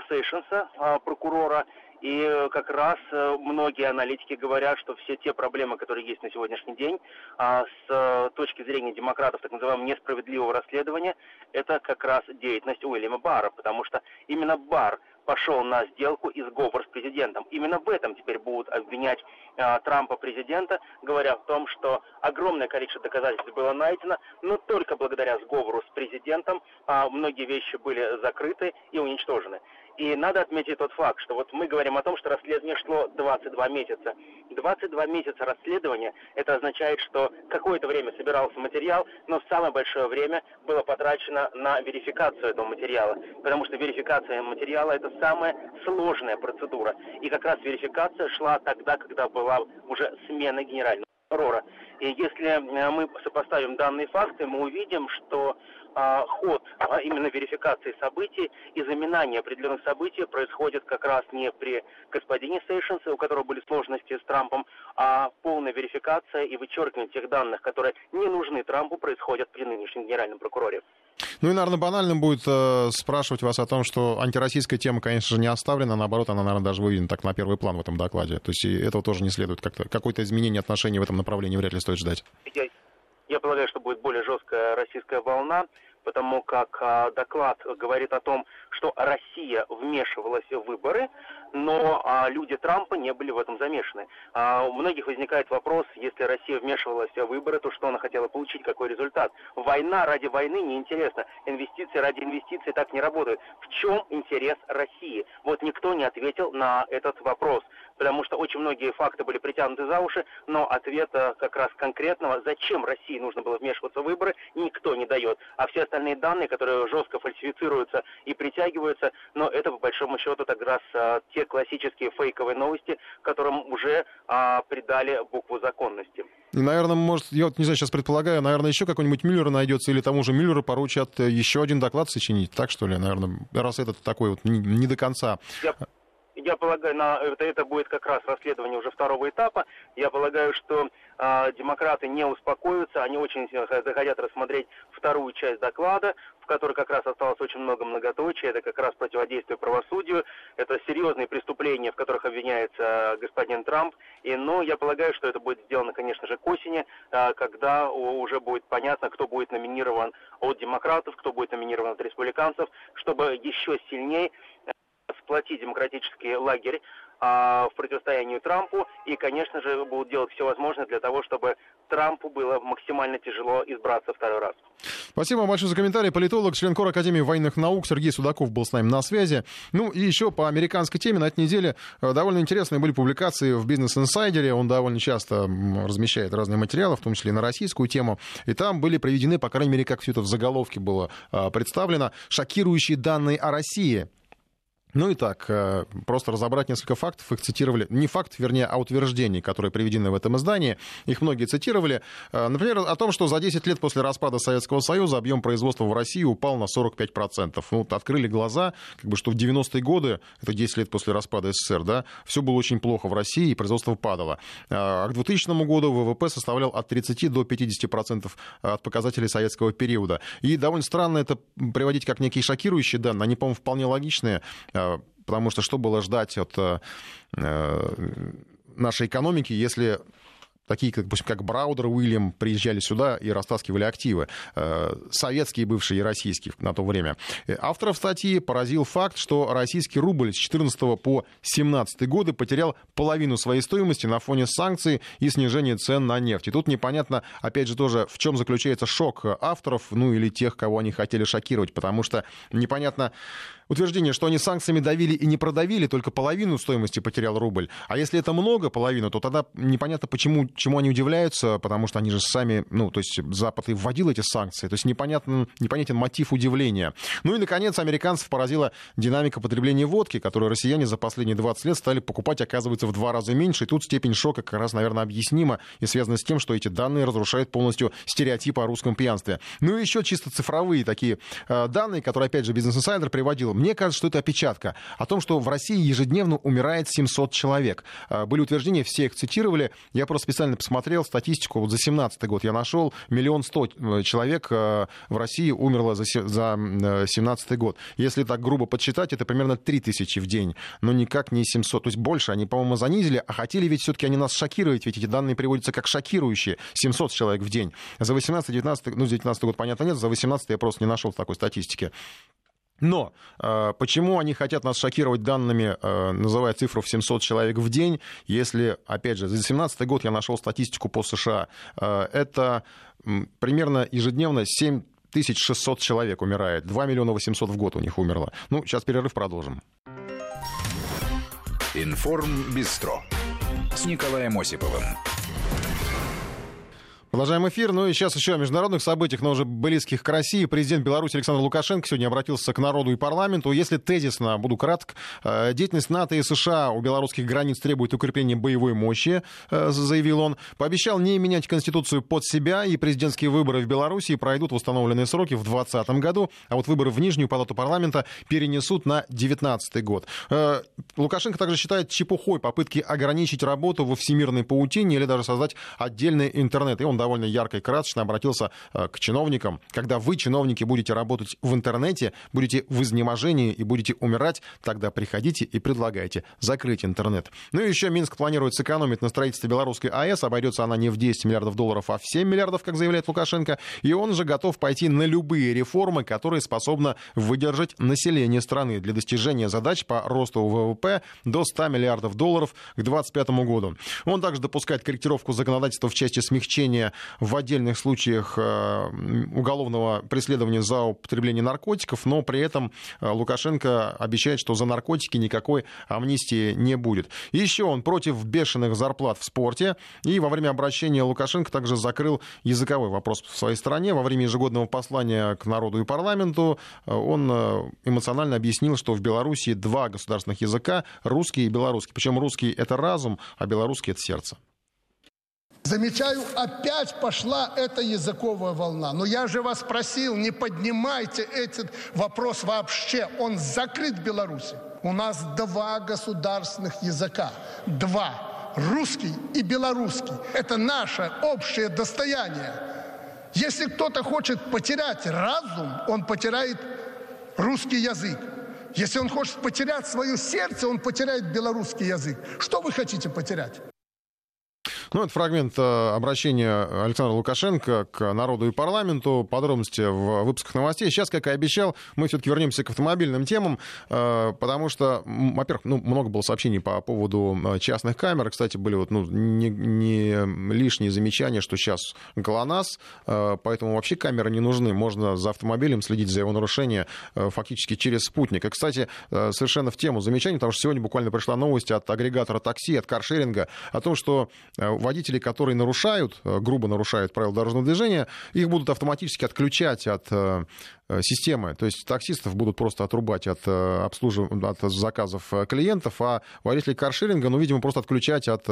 Сейшенса, прокурора, и как раз э, многие аналитики говорят, что все те проблемы, которые есть на сегодняшний день, с э, точки зрения демократов, так называемого несправедливого расследования, это как раз деятельность Уильяма Барра, потому что именно Барр пошел на сделку и сговор с президентом. Именно в этом теперь будут обвинять э, Трампа президента, говоря в том, что огромное количество доказательств было найдено, но только благодаря сговору с президентом э, многие вещи были закрыты и уничтожены. И надо отметить тот факт, что вот мы говорим о том, что расследование шло 22 месяца. 22 месяца расследования, это означает, что какое-то время собирался материал, но самое большое время было потрачено на верификацию этого материала. Потому что верификация материала – это самая сложная процедура. И как раз верификация шла тогда, когда была уже смена генерального прокурора. И если э, мы сопоставим данные факты, мы увидим, что а, ход а именно верификации событий и заминания определенных событий происходит как раз не при господине Сейшенсе, у которого были сложности с Трампом, а полная верификация и вычеркивание тех данных, которые не нужны Трампу, происходят при нынешнем генеральном прокуроре. Ну и, наверное, банальным будет э, спрашивать вас о том, что антироссийская тема, конечно же, не оставлена, наоборот, она, наверное, даже выведена так на первый план в этом докладе. То есть этого тоже не следует. Как-то, какое-то изменение отношений в этом направлении вряд ли стоит ждать. Я, я полагаю, что будет более жесткая российская волна потому как а, доклад говорит о том, что Россия вмешивалась в выборы, но а, люди Трампа не были в этом замешаны. А, у многих возникает вопрос, если Россия вмешивалась в выборы, то что она хотела получить, какой результат? Война ради войны неинтересна, инвестиции ради инвестиций так не работают. В чем интерес России? Вот никто не ответил на этот вопрос потому что очень многие факты были притянуты за уши, но ответа как раз конкретного, зачем России нужно было вмешиваться в выборы, никто не дает. А все остальные данные, которые жестко фальсифицируются и притягиваются, но это по большому счету как раз а, те классические фейковые новости, которым уже а, придали букву законности. И, наверное, может, я вот не знаю, сейчас предполагаю, наверное, еще какой-нибудь Мюллер найдется, или тому же Мюллеру поручат еще один доклад сочинить, так что ли, наверное, раз этот такой вот не, не до конца. Я я полагаю, на, это, это будет как раз расследование уже второго этапа. Я полагаю, что э, демократы не успокоятся, они очень захотят рассмотреть вторую часть доклада, в которой как раз осталось очень много многоточия, это как раз противодействие правосудию, это серьезные преступления, в которых обвиняется господин Трамп, и, но я полагаю, что это будет сделано, конечно же, к осени, э, когда уже будет понятно, кто будет номинирован от демократов, кто будет номинирован от республиканцев, чтобы еще сильнее сплотить демократический лагерь а, в противостоянии Трампу и, конечно же, будут делать все возможное для того, чтобы Трампу было максимально тяжело избраться второй раз. Спасибо большое за комментарий. Политолог, член Кор Академии военных наук Сергей Судаков был с нами на связи. Ну и еще по американской теме на этой неделе э, довольно интересные были публикации в Бизнес Инсайдере. Он довольно часто размещает разные материалы, в том числе и на российскую тему. И там были приведены, по крайней мере, как все это в заголовке было э, представлено, шокирующие данные о России. Ну и так, э, просто разобрать несколько фактов, их цитировали, не факт, вернее, а утверждений, которые приведены в этом издании, их многие цитировали. Э, например, о том, что за 10 лет после распада Советского Союза объем производства в России упал на 45%. Ну, вот открыли глаза, как бы, что в 90-е годы, это 10 лет после распада СССР, да, все было очень плохо в России, и производство падало. Э, а к 2000 году ВВП составлял от 30 до 50% от показателей советского периода. И довольно странно это приводить как некие шокирующие данные, они, по-моему, вполне логичные потому что что было ждать от э, э, нашей экономики, если такие, как, допустим, как Браудер, Уильям приезжали сюда и растаскивали активы, э, советские, бывшие и российские на то время. Авторов статьи поразил факт, что российский рубль с 14 по 17 годы потерял половину своей стоимости на фоне санкций и снижения цен на нефть. И тут непонятно, опять же, тоже, в чем заключается шок авторов, ну или тех, кого они хотели шокировать, потому что непонятно, утверждение, что они санкциями давили и не продавили, только половину стоимости потерял рубль. А если это много, половину, то тогда непонятно, почему, чему они удивляются, потому что они же сами, ну, то есть Запад и вводил эти санкции, то есть непонятен, непонятен мотив удивления. Ну и, наконец, американцев поразила динамика потребления водки, которую россияне за последние 20 лет стали покупать, оказывается, в два раза меньше. И тут степень шока как раз, наверное, объяснима и связана с тем, что эти данные разрушают полностью стереотипы о русском пьянстве. Ну и еще чисто цифровые такие э, данные, которые, опять же, Бизнес Инсайдер приводил мне кажется, что это опечатка о том, что в России ежедневно умирает 700 человек. А, были утверждения, все их цитировали. Я просто специально посмотрел статистику. Вот за 17 год я нашел миллион сто э, человек э, в России умерло за, за 17 э, год. Если так грубо подсчитать, это примерно 3000 в день, но никак не 700. То есть больше они, по-моему, занизили, а хотели ведь все-таки они нас шокировать, ведь эти данные приводятся как шокирующие. 700 человек в день. За 18-19, ну, за 19 год, понятно, нет, за 18 я просто не нашел такой статистики. Но э, почему они хотят нас шокировать данными, э, называя цифру в 700 человек в день, если, опять же, за 2017 год я нашел статистику по США, э, это примерно ежедневно 7 600 человек умирает, 2 миллиона 800 в год у них умерло. Ну, сейчас перерыв продолжим. Информ Бистро с Николаем Осиповым. Продолжаем эфир. Ну и сейчас еще о международных событиях, но уже близких к России. Президент Беларуси Александр Лукашенко сегодня обратился к народу и парламенту. Если тезисно, буду краток, э, деятельность НАТО и США у белорусских границ требует укрепления боевой мощи, э, заявил он. Пообещал не менять Конституцию под себя, и президентские выборы в Беларуси пройдут в установленные сроки в 2020 году, а вот выборы в Нижнюю палату парламента перенесут на 2019 год. Э, Лукашенко также считает чепухой попытки ограничить работу во всемирной паутине или даже создать отдельный интернет. И он довольно ярко и красочно обратился э, к чиновникам. Когда вы, чиновники, будете работать в интернете, будете в изнеможении и будете умирать, тогда приходите и предлагайте закрыть интернет. Ну и еще Минск планирует сэкономить на строительстве белорусской АЭС. Обойдется она не в 10 миллиардов долларов, а в 7 миллиардов, как заявляет Лукашенко. И он же готов пойти на любые реформы, которые способны выдержать население страны для достижения задач по росту ВВП до 100 миллиардов долларов к 2025 году. Он также допускает корректировку законодательства в части смягчения в отдельных случаях э, уголовного преследования за употребление наркотиков, но при этом э, Лукашенко обещает, что за наркотики никакой амнистии не будет. Еще он против бешеных зарплат в спорте, и во время обращения Лукашенко также закрыл языковой вопрос в своей стране. Во время ежегодного послания к народу и парламенту э, он эмоционально объяснил, что в Беларуси два государственных языка, русский и белорусский. Причем русский — это разум, а белорусский — это сердце. Замечаю, опять пошла эта языковая волна. Но я же вас просил, не поднимайте этот вопрос вообще. Он закрыт в Беларуси. У нас два государственных языка. Два. Русский и белорусский. Это наше общее достояние. Если кто-то хочет потерять разум, он потеряет русский язык. Если он хочет потерять свое сердце, он потеряет белорусский язык. Что вы хотите потерять? Ну, это фрагмент э, обращения Александра Лукашенко к народу и парламенту. Подробности в выпусках новостей. Сейчас, как и обещал, мы все-таки вернемся к автомобильным темам, э, потому что, во-первых, ну, много было сообщений по поводу э, частных камер. Кстати, были вот, ну, не, не лишние замечания, что сейчас ГЛОНАСС, поэтому вообще камеры не нужны. Можно за автомобилем следить за его нарушение фактически через спутник. И, кстати, совершенно в тему замечаний, потому что сегодня буквально пришла новость от агрегатора такси, от каршеринга, о том, что водители, которые нарушают, э, грубо нарушают правила дорожного движения, их будут автоматически отключать от э, Э, системы. То есть таксистов будут просто отрубать от, обслуживания, от заказов клиентов, а водителей каршеринга, ну, видимо, просто отключать от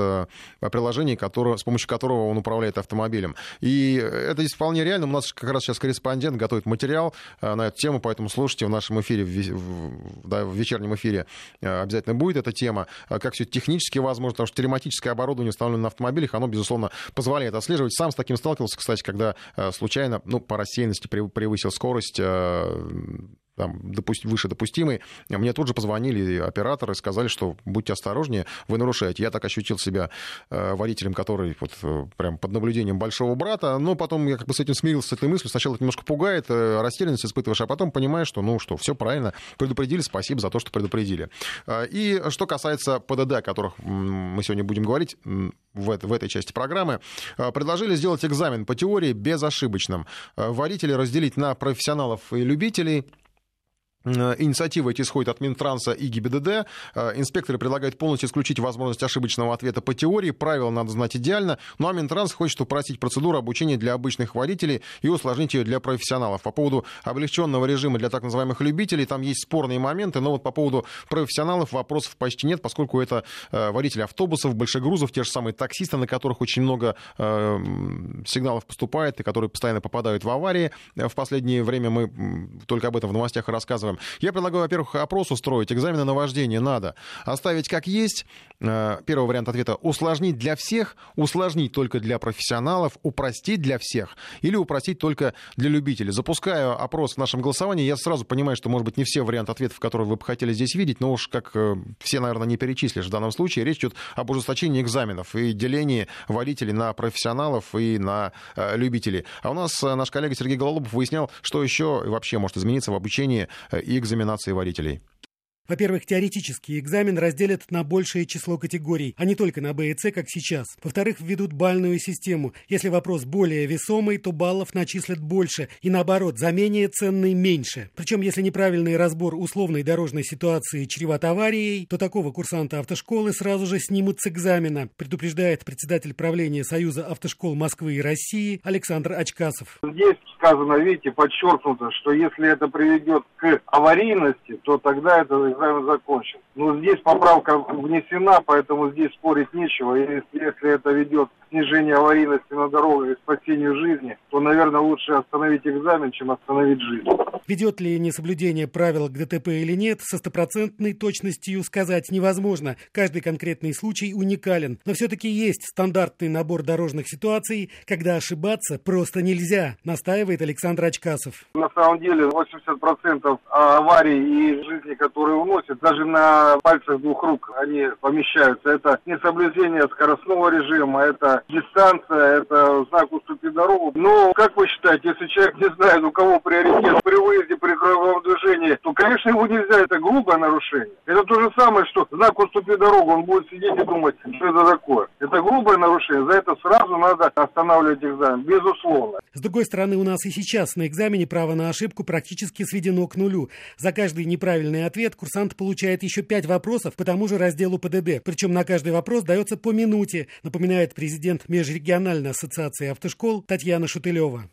приложения, которое, с помощью которого он управляет автомобилем. И это здесь вполне реально. У нас как раз сейчас корреспондент готовит материал на эту тему, поэтому слушайте в нашем эфире, в, да, в вечернем эфире обязательно будет эта тема. Как все технически возможно, потому что телематическое оборудование, установленное на автомобилях, оно, безусловно, позволяет отслеживать. Сам с таким сталкивался, кстати, когда случайно, ну, по рассеянности превысил скорость Э, там, допусть, выше допустимый, мне тут же позвонили операторы, сказали, что будьте осторожнее, вы нарушаете. Я так ощутил себя э, водителем, который вот э, прям под наблюдением большого брата, но потом я как бы с этим смирился, с этой мыслью. Сначала это немножко пугает, э, растерянность испытываешь, а потом понимаешь, что, ну что, все правильно, предупредили, спасибо за то, что предупредили. И что касается ПДД, о которых мы сегодня будем говорить в, в этой части программы, предложили сделать экзамен по теории безошибочным. Водителей разделить на профессионалов и любителей – инициатива эти исходит от Минтранса и ГИБДД. Э, инспекторы предлагают полностью исключить возможность ошибочного ответа по теории. Правила надо знать идеально. Ну а Минтранс хочет упростить процедуру обучения для обычных водителей и усложнить ее для профессионалов. По поводу облегченного режима для так называемых любителей, там есть спорные моменты, но вот по поводу профессионалов вопросов почти нет, поскольку это э, водители автобусов, большегрузов, те же самые таксисты, на которых очень много сигналов поступает и которые постоянно попадают в аварии. В последнее время мы только об этом в новостях рассказываем экзаменам. Я предлагаю, во-первых, опрос устроить. Экзамены на вождение надо оставить как есть. Э, первый вариант ответа. Усложнить для всех, усложнить только для профессионалов, упростить для всех или упростить только для любителей. Запускаю опрос в нашем голосовании. Я сразу понимаю, что, может быть, не все варианты ответов, которые вы бы хотели здесь видеть, но уж как э, все, наверное, не перечислишь в данном случае. Речь идет об ужесточении экзаменов и делении водителей на профессионалов и на э, любителей. А у нас наш коллега Сергей Гололобов выяснял, что еще вообще может измениться в обучении и экзаменации водителей. Во-первых, теоретический экзамен разделят на большее число категорий, а не только на Б и С, как сейчас. Во-вторых, введут бальную систему. Если вопрос более весомый, то баллов начислят больше, и наоборот, за менее ценный меньше. Причем, если неправильный разбор условной дорожной ситуации чреват аварией, то такого курсанта автошколы сразу же снимут с экзамена, предупреждает председатель правления Союза автошкол Москвы и России Александр Очкасов. Здесь сказано, видите, подчеркнуто, что если это приведет к аварийности, то тогда это экзамен закончен. Но здесь поправка внесена, поэтому здесь спорить нечего. И если это ведет к снижению аварийности на дорогах и спасению жизни, то, наверное, лучше остановить экзамен, чем остановить жизнь. Ведет ли несоблюдение правил к ДТП или нет, со стопроцентной точностью сказать невозможно. Каждый конкретный случай уникален. Но все-таки есть стандартный набор дорожных ситуаций, когда ошибаться просто нельзя, настаивает Александр Очкасов. На самом деле 80% аварий и жизни, которые уносят, даже на пальцах двух рук они помещаются. Это несоблюдение скоростного режима, это дистанция, это знак «Уступи дорогу». Но, как вы считаете, если человек не знает, у кого приоритет при выезде, при круговом движении, то, конечно, его нельзя, это грубое нарушение. Это то же самое, что знак «Уступи дорогу», он будет сидеть и думать, что это такое. Это грубое нарушение, за это сразу надо останавливать экзамен, безусловно. С другой стороны, у нас и сейчас на экзамене право на ошибку практически сведено к нулю. За каждый неправильный ответ курс курсант получает еще пять вопросов по тому же разделу ПДД. Причем на каждый вопрос дается по минуте, напоминает президент Межрегиональной ассоциации автошкол Татьяна Шутылева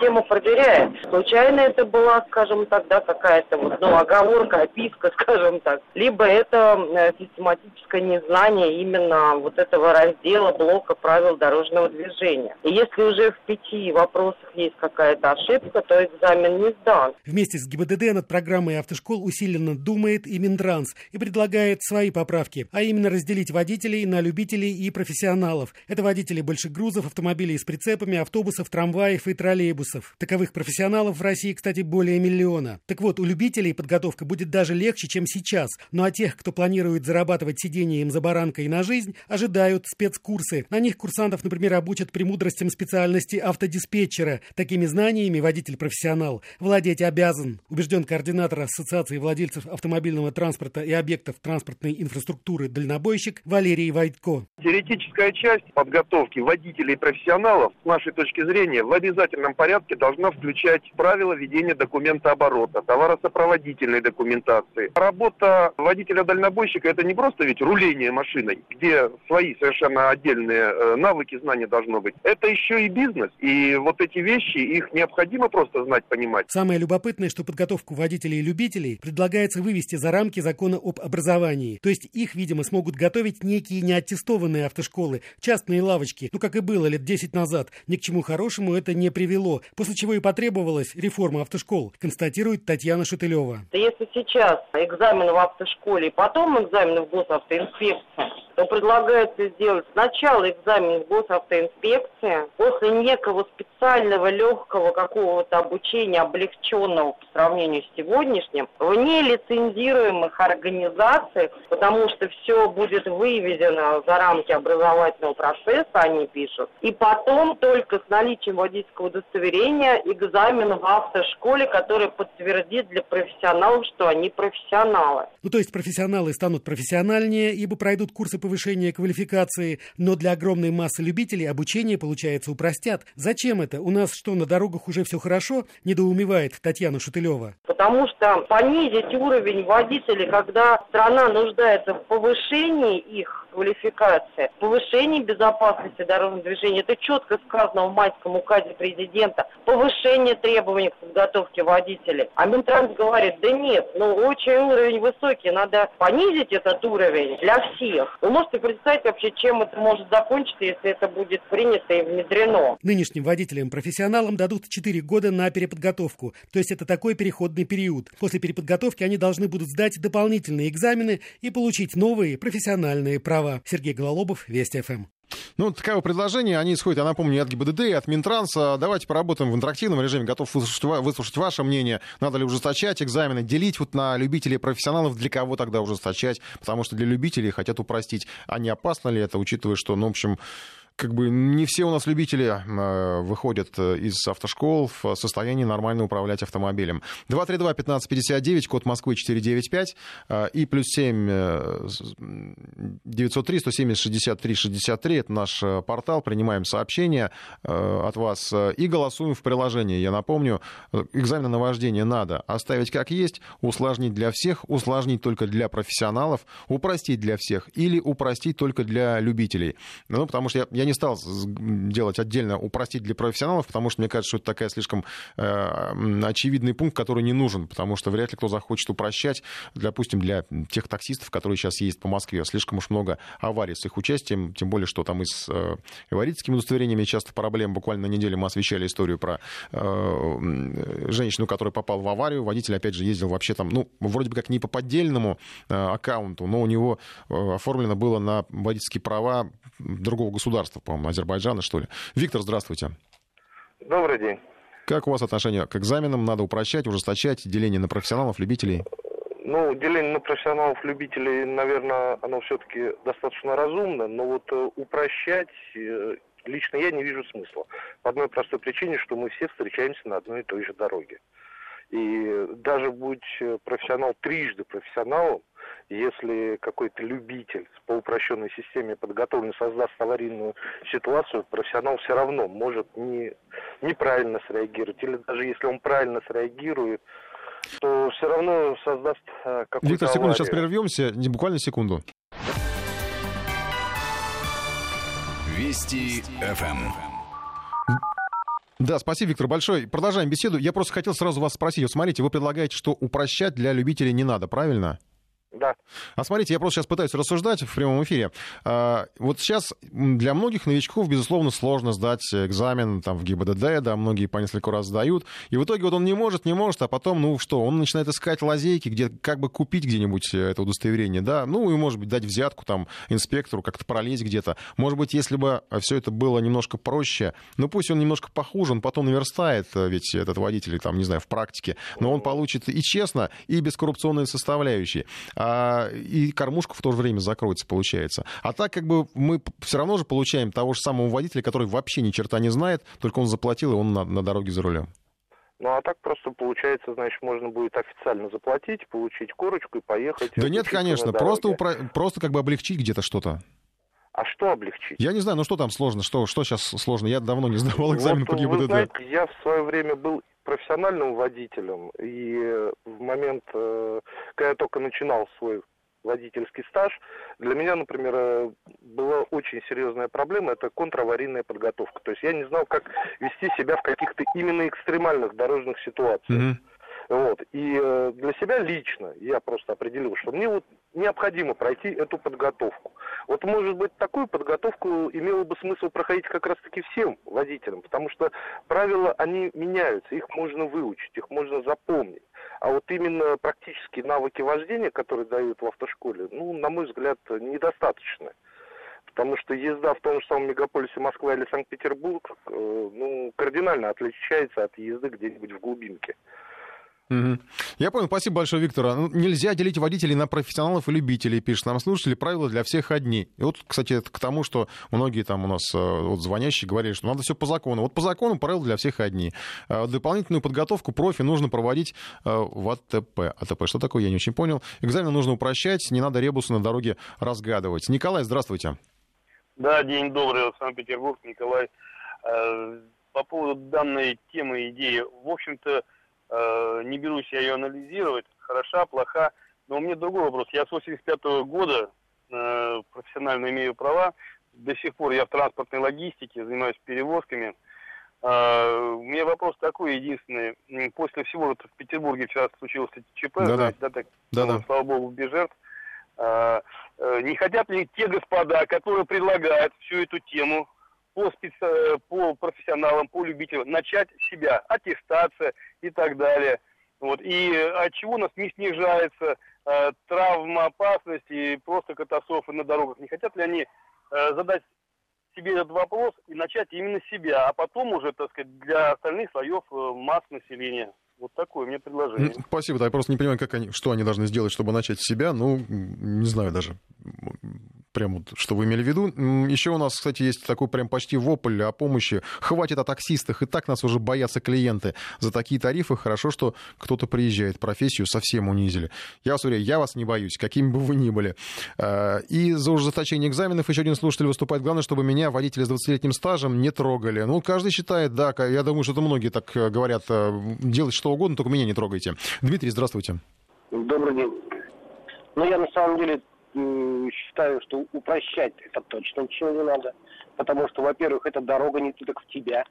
систему проверяет. Случайно это была, скажем так, да, какая-то вот, ну, оговорка, описка, скажем так. Либо это э, систематическое незнание именно вот этого раздела блока правил дорожного движения. И если уже в пяти вопросах есть какая-то ошибка, то экзамен не сдан. Вместе с ГИБДД над программой автошкол усиленно думает и Минтранс и предлагает свои поправки, а именно разделить водителей на любителей и профессионалов. Это водители больших грузов, автомобилей с прицепами, автобусов, трамваев и троллейбусов курсов. Таковых профессионалов в России, кстати, более миллиона. Так вот, у любителей подготовка будет даже легче, чем сейчас. Ну а тех, кто планирует зарабатывать сидением за баранкой на жизнь, ожидают спецкурсы. На них курсантов, например, обучат премудростям специальности автодиспетчера. Такими знаниями водитель-профессионал владеть обязан, убежден координатор Ассоциации владельцев автомобильного транспорта и объектов транспортной инфраструктуры «Дальнобойщик» Валерий Войтко. Теоретическая часть подготовки водителей и профессионалов, с нашей точки зрения, в обязательном порядке должна включать правила ведения документа оборота, товаросопроводительной документации. Работа водителя-дальнобойщика – это не просто ведь руление машиной, где свои совершенно отдельные э, навыки, знания должно быть. Это еще и бизнес. И вот эти вещи, их необходимо просто знать, понимать. Самое любопытное, что подготовку водителей и любителей предлагается вывести за рамки закона об образовании. То есть их, видимо, смогут готовить некие неаттестованные автошколы, частные лавочки. Ну, как и было лет 10 назад. Ни к чему хорошему это не привело. После чего и потребовалась реформа автошкол, констатирует Татьяна Шутылева. Если сейчас экзамен в автошколе и потом экзамен в госавтоинспекции, то предлагается сделать сначала экзамен в госавтоинспекции, после некого специального легкого какого-то обучения, облегченного по сравнению с сегодняшним, в нелицензируемых организациях, потому что все будет выведено за рамки образовательного процесса, они пишут. И потом только с наличием водительского удостоверения экзамен в автошколе, который подтвердит для профессионалов, что они профессионалы. Ну, то есть профессионалы станут профессиональнее, ибо пройдут курсы повышения квалификации, но для огромной массы любителей обучение, получается, упростят. Зачем это? У нас что, на дорогах уже все хорошо? Недоумевает Татьяна Шутылева. Потому что понизить уровень водителей, когда страна нуждается в повышении их квалификации, повышении безопасности дорожного движения, это четко сказано в майском указе президента, повышение требований к подготовке водителей. А Минтранс говорит, да нет, ну очень уровень высокий, надо понизить этот уровень для всех. Вы можете представить вообще, чем это может закончиться, если это будет принято и внедрено? Нынешним водителям-профессионалам дадут 4 года на переподготовку. То есть это такой переходный период. После переподготовки они должны будут сдать дополнительные экзамены и получить новые профессиональные права. Сергей Гололобов, Вести ФМ. Ну, таково предложение. Они исходят, я напомню, от ГИБДД, и от Минтранса. Давайте поработаем в интерактивном режиме. Готов выслушать, выслушать ваше мнение. Надо ли ужесточать экзамены, делить вот на любителей и профессионалов. Для кого тогда ужесточать? Потому что для любителей хотят упростить. А не опасно ли это, учитывая, что, ну, в общем, как бы не все у нас любители э, выходят из автошкол в состоянии нормально управлять автомобилем. 232-1559, код Москвы 495 э, и плюс 7 э, 903 170 63 63. Это наш э, портал. Принимаем сообщения э, от вас э, и голосуем в приложении. Я напомню, э, экзамен на вождение надо оставить как есть, усложнить для всех, усложнить только для профессионалов, упростить для всех или упростить только для любителей. Ну, потому что я, я не стал делать отдельно упростить для профессионалов, потому что мне кажется, что это такая слишком э, очевидный пункт, который не нужен, потому что вряд ли кто захочет упрощать, допустим, для тех таксистов, которые сейчас ездят по Москве. Слишком уж много аварий с их участием, тем более, что там и с э, водительскими удостоверениями часто проблем. Буквально на неделе мы освещали историю про э, женщину, которая попала в аварию. Водитель, опять же, ездил вообще там, ну, вроде бы как не по поддельному э, аккаунту, но у него э, оформлено было на водительские права другого государства, по-моему, Азербайджана, что ли. Виктор, здравствуйте. Добрый день. Как у вас отношение к экзаменам? Надо упрощать, ужесточать, деление на профессионалов, любителей? Ну, деление на профессионалов, любителей, наверное, оно все-таки достаточно разумно, но вот э, упрощать э, лично я не вижу смысла. По одной простой причине, что мы все встречаемся на одной и той же дороге. И даже будь э, профессионал трижды профессионалом, если какой-то любитель по упрощенной системе подготовлен создаст аварийную ситуацию, профессионал все равно может не, неправильно среагировать. Или даже если он правильно среагирует, то все равно создаст э, какую-то Виктор, секунду, аварию. сейчас прервемся, не- буквально секунду. Вести ФМ. Да, спасибо, Виктор, большое. Продолжаем беседу. Я просто хотел сразу вас спросить. Вот смотрите, вы предлагаете, что упрощать для любителей не надо, правильно? Да. А смотрите, я просто сейчас пытаюсь рассуждать в прямом эфире. А, вот сейчас для многих новичков, безусловно, сложно сдать экзамен там, в ГИБДД, да, многие по несколько раз сдают. И в итоге вот он не может, не может, а потом, ну что, он начинает искать лазейки, где как бы купить где-нибудь это удостоверение, да, ну и, может быть, дать взятку там инспектору, как-то пролезть где-то. Может быть, если бы все это было немножко проще, ну пусть он немножко похуже, он потом наверстает, ведь этот водитель, там, не знаю, в практике, но он получит и честно, и без коррупционной составляющей и кормушка в то же время закроется, получается. А так как бы мы все равно же получаем того же самого водителя, который вообще ни черта не знает, только он заплатил, и он на, на дороге за рулем. Ну, а так просто получается, значит, можно будет официально заплатить, получить корочку и поехать. Да нет, конечно, просто, упро... просто как бы облегчить где-то что-то. А что облегчить? Я не знаю, ну что там сложно, что, что сейчас сложно? Я давно не сдавал экзамен вот, по ГИБДД. Вы знаете, я в свое время был профессиональным водителем, и в момент, э, когда я только начинал свой водительский стаж, для меня, например, э, была очень серьезная проблема, это контраварийная подготовка. То есть я не знал, как вести себя в каких-то именно экстремальных дорожных ситуациях. Mm-hmm. Вот. И э, для себя лично я просто определил, что мне вот необходимо пройти эту подготовку. Вот, может быть, такую подготовку имело бы смысл проходить как раз-таки всем водителям, потому что правила, они меняются, их можно выучить, их можно запомнить. А вот именно практические навыки вождения, которые дают в автошколе, ну, на мой взгляд, недостаточны. Потому что езда в том же самом мегаполисе Москва или Санкт-Петербург, э, ну, кардинально отличается от езды где-нибудь в глубинке. Я понял, спасибо большое, Виктор. Ну, нельзя делить водителей на профессионалов и любителей, пишет нам слушатели, правила для всех одни. И вот, кстати, это к тому, что многие там у нас э, вот, звонящие говорили, что надо все по закону. Вот по закону правила для всех одни. А дополнительную подготовку профи нужно проводить э, в АТП. АТП, что такое, я не очень понял. Экзамен нужно упрощать, не надо ребусы на дороге разгадывать. Николай, здравствуйте. Да, день добрый, Санкт-Петербург, Николай. Э, по поводу данной темы, идеи, в общем-то, не берусь я ее анализировать, хороша, плоха. Но у меня другой вопрос. Я с 85 -го года э, профессионально имею права. До сих пор я в транспортной логистике, занимаюсь перевозками. Uh, у меня вопрос такой единственный. После всего вот в Петербурге вчера случилось ЧП, да, знаете, да, так, да, ну, да. слава богу, без жертв. Не хотят ли те господа, которые предлагают всю эту тему по, специ... по профессионалам, по любителям, начать себя, аттестация и так далее. Вот. И от чего у нас не снижается э, травмоопасность и просто катастрофы на дорогах. Не хотят ли они э, задать себе этот вопрос и начать именно себя, а потом уже, так сказать, для остальных слоев э, масс населения. Вот такое мне предложение. Спасибо, да, я просто не понимаю, как они, что они должны сделать, чтобы начать с себя. Ну, не знаю даже прям вот, что вы имели в виду. Еще у нас, кстати, есть такой прям почти вопль о помощи. Хватит о таксистах, и так нас уже боятся клиенты. За такие тарифы хорошо, что кто-то приезжает, профессию совсем унизили. Я вас уверяю, я вас не боюсь, какими бы вы ни были. А, и за ужесточение экзаменов еще один слушатель выступает. Главное, чтобы меня, водителя с 20-летним стажем, не трогали. Ну, каждый считает, да, я думаю, что это многие так э, говорят, э, делать что угодно, только меня не трогайте. Дмитрий, здравствуйте. Добрый день. Ну, я на самом деле считаю, что упрощать это точно ничего не надо. Потому что, во-первых, эта дорога не только в тебя.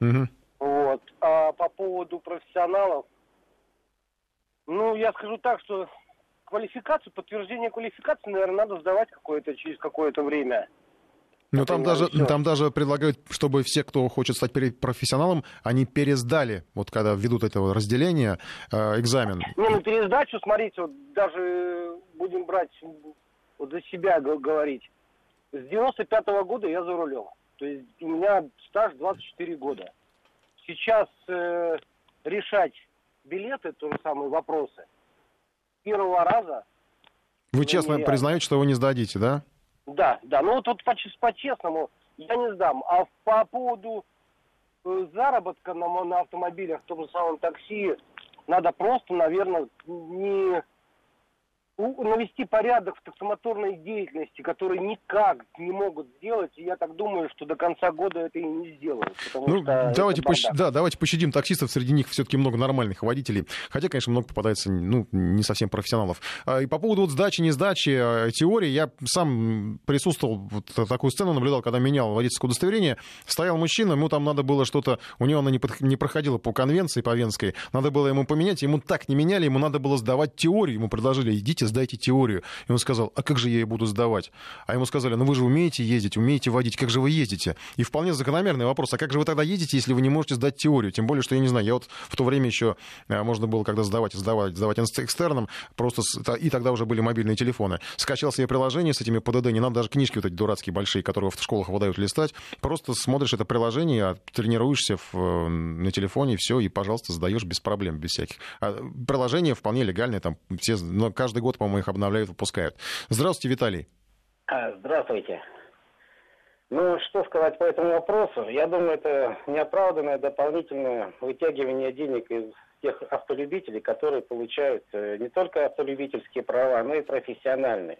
Угу. Вот. А по поводу профессионалов, ну, я скажу так, что квалификацию, подтверждение квалификации, наверное, надо сдавать какое-то через какое-то время. Ну, там даже, там даже предлагают, чтобы все, кто хочет стать профессионалом, они пересдали, вот когда ведут это разделение, э, экзамен. Не, ну пересдачу, смотрите, вот даже будем брать, вот за себя говорить. С 95 -го года я за рулем. То есть у меня стаж 24 года. Сейчас э, решать билеты, то же самые вопросы, первого раза... Вы честно признаете, что вы не сдадите, да? Да, да. Ну вот тут по-честному я не сдам. А по поводу э, заработка на, на автомобилях, в том же самом такси, надо просто, наверное, не навести порядок в таксомоторной деятельности, которые никак не могут сделать, и я так думаю, что до конца года это и не сделают. Ну, давайте, пощ... да, давайте пощадим таксистов, среди них все-таки много нормальных водителей, хотя, конечно, много попадается ну, не совсем профессионалов. А, и по поводу вот сдачи, не сдачи, а, теории, я сам присутствовал, вот такую сцену наблюдал, когда менял водительское удостоверение, стоял мужчина, ему там надо было что-то, у него она не, под... не проходила по конвенции, по Венской, надо было ему поменять, ему так не меняли, ему надо было сдавать теорию, ему предложили, идите идите, сдайте теорию. И он сказал, а как же я ее буду сдавать? А ему сказали, ну вы же умеете ездить, умеете водить, как же вы ездите? И вполне закономерный вопрос, а как же вы тогда едете, если вы не можете сдать теорию? Тем более, что я не знаю, я вот в то время еще э, можно было, когда сдавать, сдавать, сдавать экстерном, просто и тогда уже были мобильные телефоны. Скачал себе приложение с этими ПДД, не надо даже книжки вот эти дурацкие большие, которые в школах выдают листать. Просто смотришь это приложение, тренируешься в, на телефоне, все, и, пожалуйста, сдаешь без проблем, без всяких. А приложение вполне легальное, там все, но каждый год, по-моему, их обновляют, выпускают. Здравствуйте, Виталий. А, здравствуйте. Ну, что сказать по этому вопросу? Я думаю, это неоправданное дополнительное вытягивание денег из тех автолюбителей, которые получают э, не только автолюбительские права, но и профессиональные.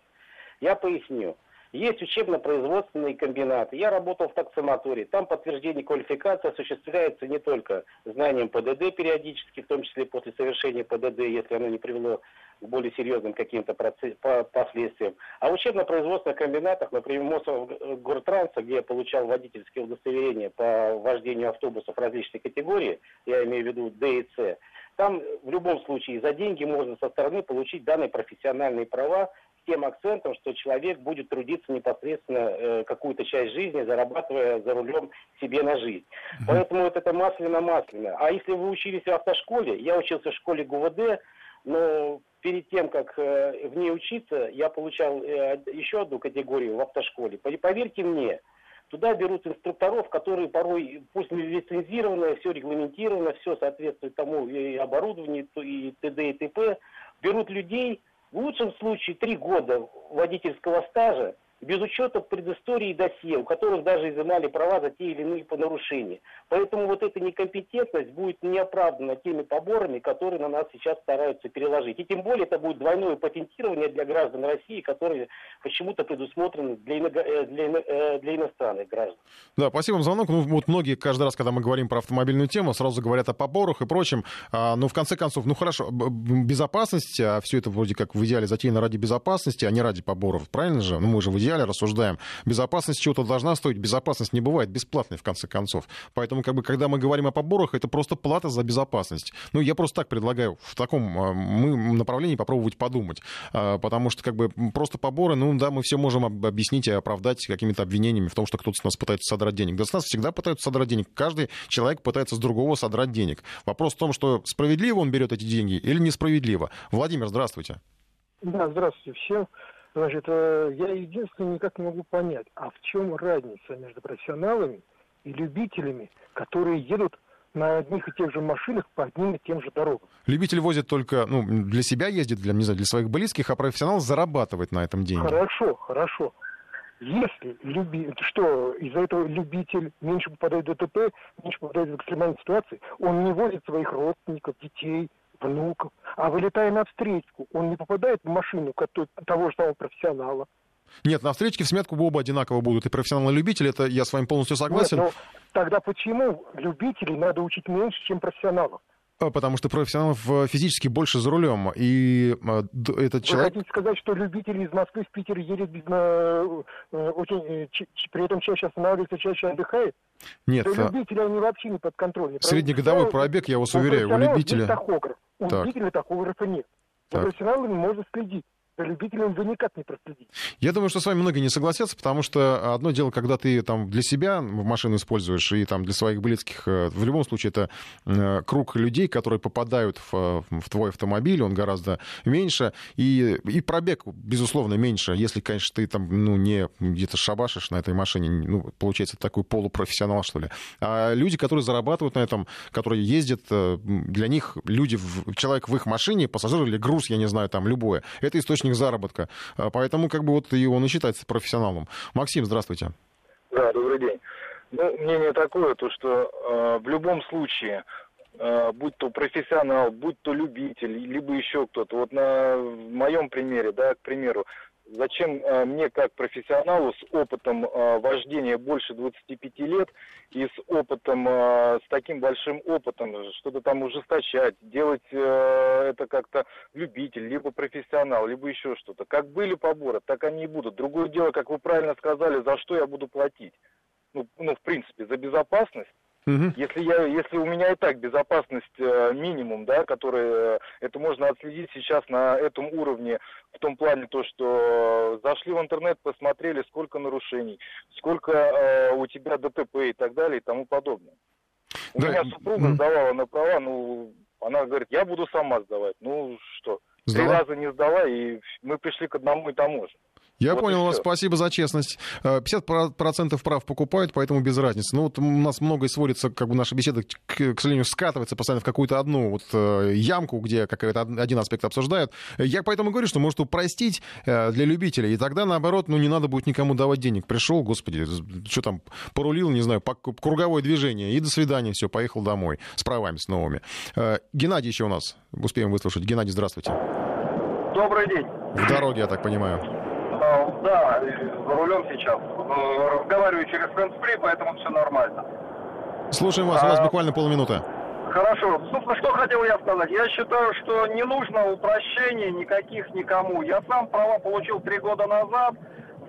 Я поясню. Есть учебно-производственные комбинаты. Я работал в таксомоторе. Там подтверждение квалификации осуществляется не только знанием ПДД периодически, в том числе после совершения ПДД, если оно не привело к более серьезным каким-то последствиям. А в учебно-производственных комбинатах, например, Мосгортранса, где я получал водительские удостоверения по вождению автобусов различной категории, я имею в виду Д и С, там в любом случае за деньги можно со стороны получить данные профессиональные права тем акцентом, что человек будет трудиться непосредственно э, какую-то часть жизни, зарабатывая за рулем себе на жизнь. Mm-hmm. Поэтому вот это масляно-масляно. А если вы учились в автошколе, я учился в школе ГУВД, но перед тем, как э, в ней учиться, я получал э, еще одну категорию в автошколе. Поверьте мне, туда берут инструкторов, которые порой, пусть лицензированы, все регламентировано, все соответствует тому и оборудованию, и т.д. и т.п. Берут людей, в лучшем случае три года водительского стажа, без учета предыстории досье, у которых даже изымали права за те или иные нарушения. Поэтому вот эта некомпетентность будет неоправдана теми поборами, которые на нас сейчас стараются переложить. И тем более это будет двойное патентирование для граждан России, которые почему-то предусмотрены для, ино... Э, для. Э, для иностранных граждан. Да, спасибо за звонок. Ну, вот многие каждый раз, когда мы говорим про автомобильную тему, сразу говорят о поборах и прочем. А, ну, в конце концов, ну хорошо, безопасность, а все это вроде как в идеале затеяно ради безопасности, а не ради поборов. Правильно же? Ну, мы же в идеале идеале рассуждаем. Безопасность чего-то должна стоить. Безопасность не бывает бесплатной, в конце концов. Поэтому, как бы, когда мы говорим о поборах, это просто плата за безопасность. Ну, я просто так предлагаю в таком а, мы, направлении попробовать подумать. А, потому что, как бы, просто поборы, ну, да, мы все можем объяснить и оправдать какими-то обвинениями в том, что кто-то с нас пытается содрать денег. Да с нас всегда пытаются содрать денег. Каждый человек пытается с другого содрать денег. Вопрос в том, что справедливо он берет эти деньги или несправедливо. Владимир, здравствуйте. Да, здравствуйте всем. Значит, э, я единственное никак не могу понять, а в чем разница между профессионалами и любителями, которые едут на одних и тех же машинах по одним и тем же дорогам. Любитель возит только, ну, для себя ездит, для, не знаю, для своих близких, а профессионал зарабатывает на этом деньги. Хорошо, хорошо. Если люби... что из-за этого любитель меньше попадает в ДТП, меньше попадает в экстремальные ситуации, он не возит своих родственников, детей, внуков. А вылетая на встречку, он не попадает в машину того же самого профессионала. Нет, на встречке в сметку оба одинаково будут. И профессионал, и любитель, это я с вами полностью согласен. Нет, но тогда почему любителей надо учить меньше, чем профессионалов? А, потому что профессионалов э, физически больше за рулем. И э, этот человек... Вы хотите сказать, что любители из Москвы в Питер едет э, очень, при этом чаще останавливается, чаще отдыхает? Нет. Что любители, они вообще не под контролем. Среднегодовой пробег, я вас уверяю, у любителя... У так. любителя тахографа нет. За профессионалами можно следить любителям вы никак не проследите. Я думаю, что с вами многие не согласятся, потому что одно дело, когда ты там для себя машину используешь и там для своих близких, э, в любом случае это э, круг людей, которые попадают в, в твой автомобиль, он гораздо меньше, и, и пробег, безусловно, меньше, если, конечно, ты там, ну, не где-то шабашишь на этой машине, ну, получается, такой полупрофессионал, что ли. А люди, которые зарабатывают на этом, которые ездят, э, для них люди, человек в их машине, пассажир или груз, я не знаю, там, любое, это источник источник заработка. А, поэтому как бы вот и считается профессионалом. Максим, здравствуйте. Да, добрый день. Ну, мнение такое, то что э, в любом случае, э, будь то профессионал, будь то любитель, либо еще кто-то, вот на моем примере, да, к примеру, Зачем э, мне, как профессионалу, с опытом э, вождения больше 25 лет и с опытом, э, с таким большим опытом, что-то там ужесточать, делать это как-то любитель, либо профессионал, либо еще что-то. Как были поборы, так они и будут. Другое дело, как вы правильно сказали, за что я буду платить. Ну, ну в принципе, за безопасность Мгм. Если, я, если у меня и так безопасность э, минимум, да, который, э, это можно отследить сейчас на этом уровне, в том плане то, что зашли в интернет, посмотрели, сколько нарушений, сколько э, у тебя ДТП и так далее и тому подобное. У Да, меня супруга мгм. сдавала на права, ну, она говорит, я буду сама сдавать. Ну, что, Сдала? три раза не сдала, и мы пришли к одному и тому же. Я Вот понял вас, спасибо за честность. Э, 50% прав покупают, поэтому без разницы. Ну вот у нас многое сводится, как бы наша беседа, к, к сожалению, скатывается постоянно в какую-то одну вот э, ямку, где какой-то од- один аспект обсуждают. Я поэтому говорю, что может упростить э, для любителей, и тогда, наоборот, ну не надо будет никому давать денег. Пришел, господи, что там, порулил, не знаю, по круговое движение, и до свидания, все, поехал домой с правами, с новыми. Э, Геннадий еще у нас, успеем выслушать. Геннадий, здравствуйте. Добрый день. В дороге, я так понимаю. Да, за рулем сейчас. Разговариваю через хэндспри, поэтому все нормально. Слушаем вас, у нас А, буквально полминуты. Хорошо. Собственно, что хотел я сказать. Я считаю, что не нужно упрощений никаких никому. Я сам права получил три года назад,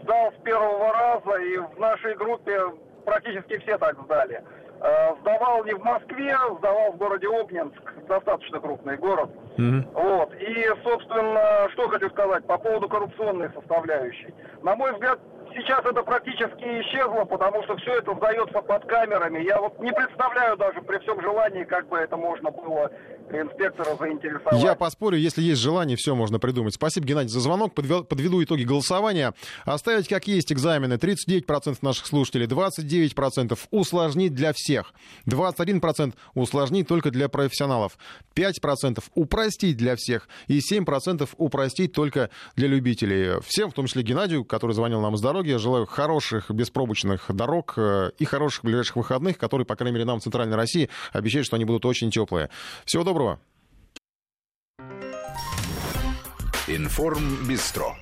сдал с первого раза, и в нашей группе практически все так сдали. Э, Сдавал не в Москве, сдавал в городе Обнинск, достаточно крупный город. Вот. И, собственно, что хочу сказать по поводу коррупционной составляющей. На мой взгляд, сейчас это практически исчезло, потому что все это сдается под камерами. Я вот не представляю даже при всем желании, как бы это можно было инспектора заинтересовать. Я поспорю, если есть желание, все можно придумать. Спасибо, Геннадий, за звонок. Подвел- подведу итоги голосования. Оставить как есть экзамены. 39% наших слушателей, 29% усложнить для всех. 21% усложнить только для профессионалов. 5% упростить для всех. И 7% упростить только для любителей. Всем, в том числе Геннадию, который звонил нам из дороги, я желаю хороших беспробочных дорог э, и хороших ближайших выходных, которые, по крайней мере, нам в Центральной России обещают, что они будут очень теплые. Всего доброго. Информ Бистро.